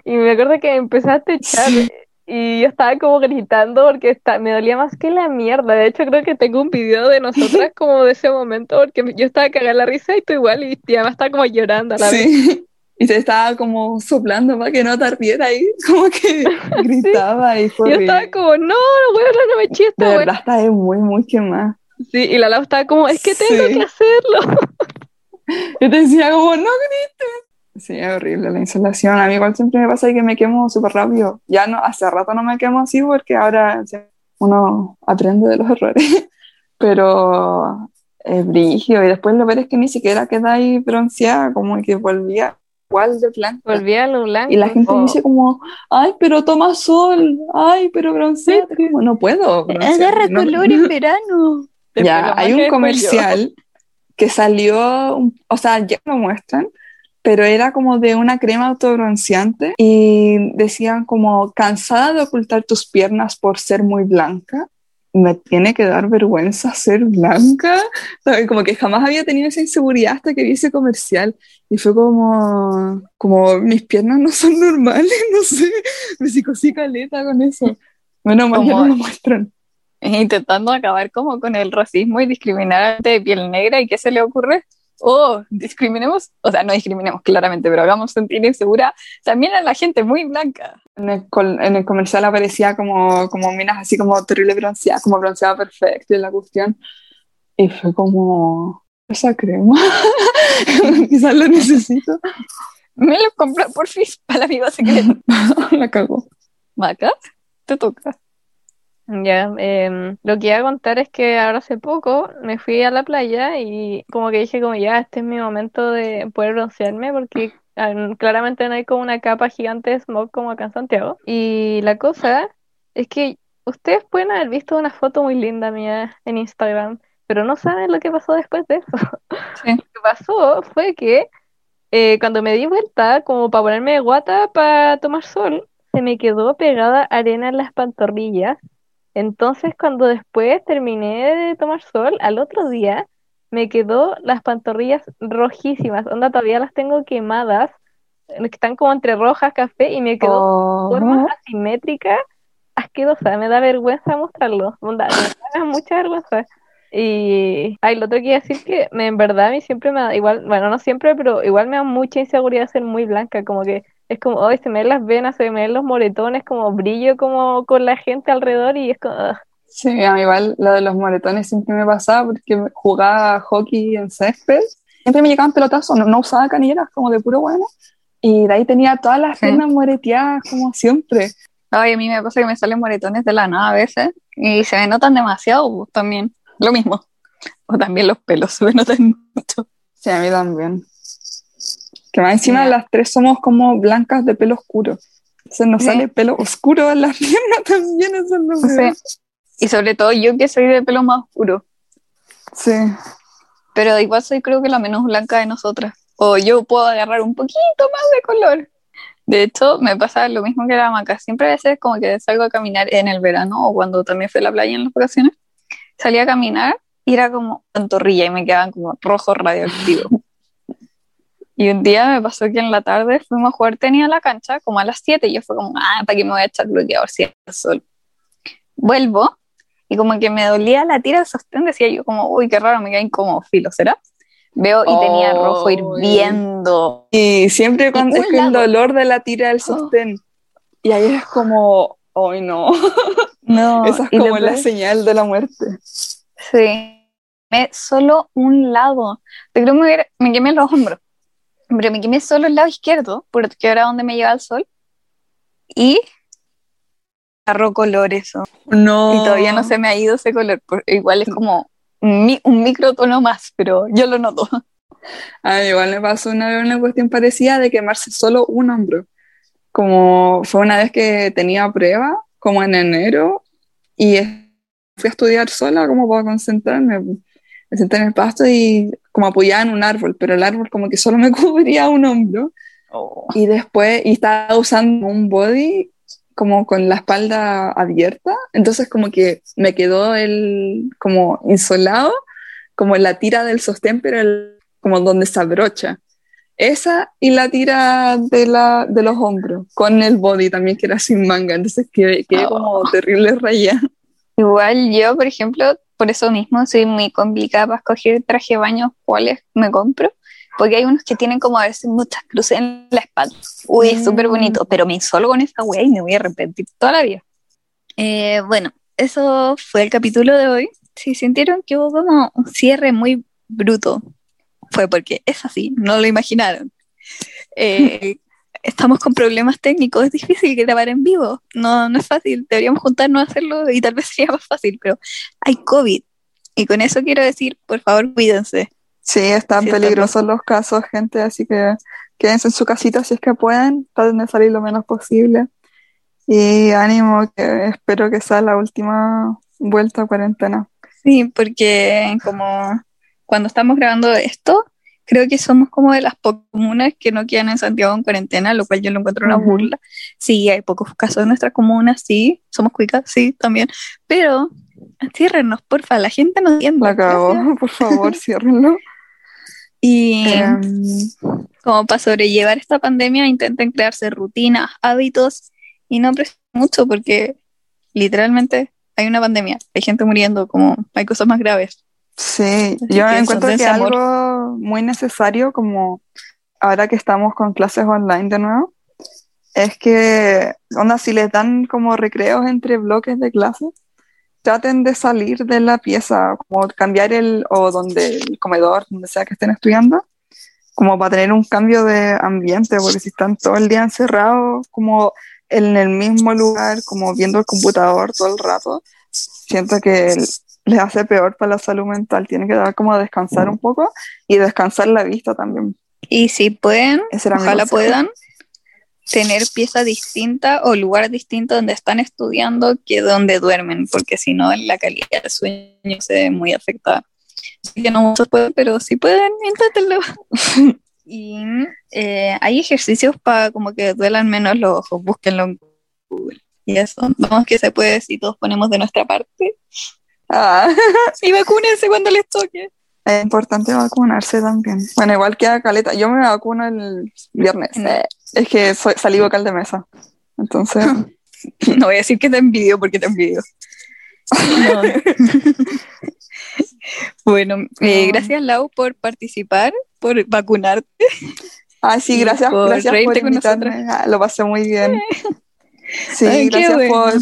y me acuerdo que empezaste a echar Sí. Y yo estaba como gritando porque está, me dolía más que la mierda. De hecho, creo que tengo un video de nosotras como de ese momento porque yo estaba cagada la risa y tú igual y, y además estaba como llorando a la vez. Sí. Y se estaba como soplando para que no tardiera ahí. Como que gritaba y fue Yo estaba como, no, bueno, no me eché De esta wea". verdad está muy, muy quemada. Sí, y la Lau estaba como, es que tengo Sí. que hacerlo. Yo te decía como, no grites. Sí, es horrible la insolación. A mí igual siempre me pasa que me quemo súper rápido. Ya no, hace rato no me quemo así porque ahora uno aprende de los errores. Pero es brígido. Y después lo peor es que ni siquiera queda ahí bronceada, como que volvía igual de blanca. Volví a lo blanco. Y la gente Oh. me dice como, ay, pero toma sol, ay, pero bronceate. Como, no puedo. Agarra no- color en verano. Después Ya, hay un después yo. comercial que salió, o sea, ya lo muestran, pero era como de una crema autobronceante y decían como cansada de ocultar tus piernas por ser muy blanca. Me tiene que dar vergüenza ser blanca. Como que jamás había tenido esa inseguridad hasta que vi ese comercial. Y fue como, como mis piernas no son normales, no sé. Me psicosí caleta con eso. Bueno, más no lo muestran. Intentando acabar como con el racismo y discriminar de piel negra. ¿Y qué se le ocurre? Oh, discriminemos, o sea, no discriminemos claramente, pero hagamos sentir insegura también a la gente muy blanca. En el, en el comercial aparecía como, como minas así como terrible bronceada, como bronceada perfecta en la cuestión. Y fue como, esa crema, quizás lo necesito. Me lo compré por fin para mi base secreta. la cago. Maca, te toca. Ya, em, lo que iba a contar es que ahora hace poco me fui a la playa y como que dije como ya, este es mi momento de poder broncearme porque claramente no hay como una capa gigante de smog como acá en Santiago. Y la cosa es que ustedes pueden haber visto una foto muy linda mía en Instagram, pero no saben lo que pasó después de eso. Lo que pasó fue que eh, cuando me di vuelta como para ponerme guata para tomar sol, se me quedó pegada arena en las pantorrillas entonces, cuando después terminé de tomar sol, al otro día me quedó las pantorrillas rojísimas. Onda, todavía las tengo quemadas, que están como entre rojas, café, y me quedó de forma asimétrica, asquerosa. Me da vergüenza mostrarlo. Onda, me da mucha vergüenza. Y ay, lo otro que decir que me, en verdad a mí siempre me da, igual, bueno, no siempre, pero igual me da mucha inseguridad ser muy blanca, como que es como, hoy se me ven las venas, se me ven los moretones, como brillo como con la gente alrededor y es como... Sí, a mí igual lo de los moretones siempre me pasaba porque jugaba hockey en césped, siempre me llegaban pelotazos, no, usaba canilleras como de puro bueno, y de ahí tenía todas las venas moreteadas como siempre. Ay, a mí me pasa que me salen moretones de la nada a veces y se me notan demasiado pues, también, lo mismo. O también los pelos se me notan mucho. Sí, a mí también. Que más encima las tres somos como blancas de pelo oscuro. Se nos sale pelo oscuro en las piernas también, eso Y sobre todo yo que soy de pelo más oscuro. Sí. Pero igual soy creo que la menos blanca de nosotras. O yo puedo agarrar un poquito más de color. De hecho, me pasa lo mismo que la maca. Siempre a veces como que salgo a caminar en el verano o cuando también fui a la playa en las vacaciones. Salía a caminar y era como pantorrilla y me quedaban como rojos radioactivos. Y un día me pasó que en la tarde fuimos a jugar tenis a la cancha, como a las 7, y yo fue como, ah, ¿para qué me voy a echar bloqueador si el sol? Vuelvo, y como que me dolía la tira de sostén, decía yo como, uy, qué raro, me caen como filo, ¿será? Veo y tenía rojo hirviendo. Y siempre cuando es el dolor de la tira del sostén. Y ahí es como, ay no. No. Esa es como la señal de la muerte. Sí. Me, solo un lado. Te creo me, me quemé los hombros. Pero me quemé solo el lado izquierdo, porque era donde me lleva el sol. Y agarró color eso. No. Y todavía no se me ha ido ese color. Igual es como un, un microtono más, pero yo lo noto. A mí igual me pasó una vez una cuestión parecida de quemarse solo un hombro. Como fue una vez que tenía prueba, como en enero, y fui a estudiar sola como para concentrarme. Me senté en el pasto y como apoyada en un árbol, pero el árbol como que solo me cubría un hombro. Oh. Y después, y estaba usando un body como con la espalda abierta, entonces como que me quedó el como insolado, como en la tira del sostén, pero el, como donde se abrocha. Esa y la tira de, la, de los hombros, con el body también que era sin manga, entonces quedé, quedé como oh. terrible raya. Igual yo, por ejemplo, por eso mismo soy muy complicada para escoger traje de baño cuáles me compro, porque hay unos que tienen como a veces muchas cruces en la espalda. Uy, es súper bonito, pero me insolo con esa wea y me voy a arrepentir toda la vida. Eh, bueno, eso fue el capítulo de hoy. Si sintieron que hubo como un cierre muy bruto, fue porque es así, no lo imaginaron. Eh, estamos con problemas técnicos, es difícil grabar en vivo, no, no es fácil, deberíamos juntarnos a hacerlo y tal vez sería más fácil, pero hay COVID. Y con eso quiero decir, por favor, cuídense. Sí, están peligrosos los casos, gente, así que quédense en su casita si es que pueden, traten de salir lo menos posible. Y ánimo, que espero que sea la última vuelta a cuarentena. Sí, porque como cuando estamos grabando esto, creo que somos como de las pocas comunas que no quedan en Santiago en cuarentena, lo cual yo lo encuentro una burla. Sí, hay pocos casos en nuestra comuna, sí, somos cuicas, sí, también, pero ciérrenos, porfa, la gente nos entiende. Gracias. por favor, ciérrenlo. Y Em, como para sobrellevar esta pandemia, intenten crearse rutinas, hábitos y no presionen mucho porque literalmente hay una pandemia, hay gente muriendo, como hay cosas más graves. Sí, yo encuentro que amor. algo muy necesario, como ahora que estamos con clases online de nuevo, es que, onda, si les dan como recreos entre bloques de clases, traten de salir de la pieza, como cambiar el, o donde, el comedor, donde sea que estén estudiando, como para tener un cambio de ambiente, porque si están todo el día encerrados, como en el mismo lugar, como viendo el computador todo el rato, siento que les hace peor para la salud mental. Tienen que dar como a descansar un poco y descansar la vista también. Y si pueden, ojalá puedan tener pieza distinta o lugar distinto donde están estudiando que donde duermen, porque si no la calidad del sueño se ve muy afectada. Así que no muchos pueden, pero si pueden, inténtenlo. y eh, hay ejercicios para como que duelan menos los ojos, búsquenlo en Google. Y eso, vamos que se puede si todos ponemos de nuestra parte. Ah, Y vacúnense cuando les toque. es importante vacunarse también. Bueno, igual que a Caleta. Yo me vacuno el viernes. Es que soy, salí vocal de mesa. Entonces, No voy a decir que te envidio porque te envidio. No. bueno, eh, No. gracias Lau por participar, por vacunarte. ah, sí, gracias, por gracias por invitarme. Ah, lo pasé muy bien. Sí, Ay, gracias bueno. por,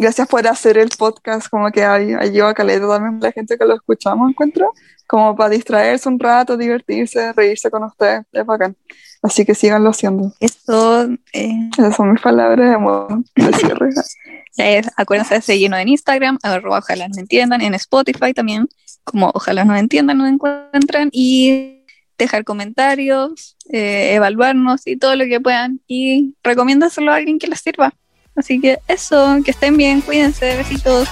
gracias por hacer el podcast, como que ay- ayuda a Caleta también la gente que lo escuchamos, encuentro, como para distraerse un rato, divertirse, reírse con ustedes, es bacán. Así que síganlo haciendo. Esto, eh, Esas son mis palabras de amor de cierre. eh, acuérdense de seguirnos en Instagram, arroba ojalá nos entiendan, en Spotify también, como ojalá nos entiendan, nos encuentran y dejar comentarios, eh, evaluarnos y todo lo que puedan y recomiéndaselo a alguien que les sirva. Así que eso, que estén bien, cuídense, besitos.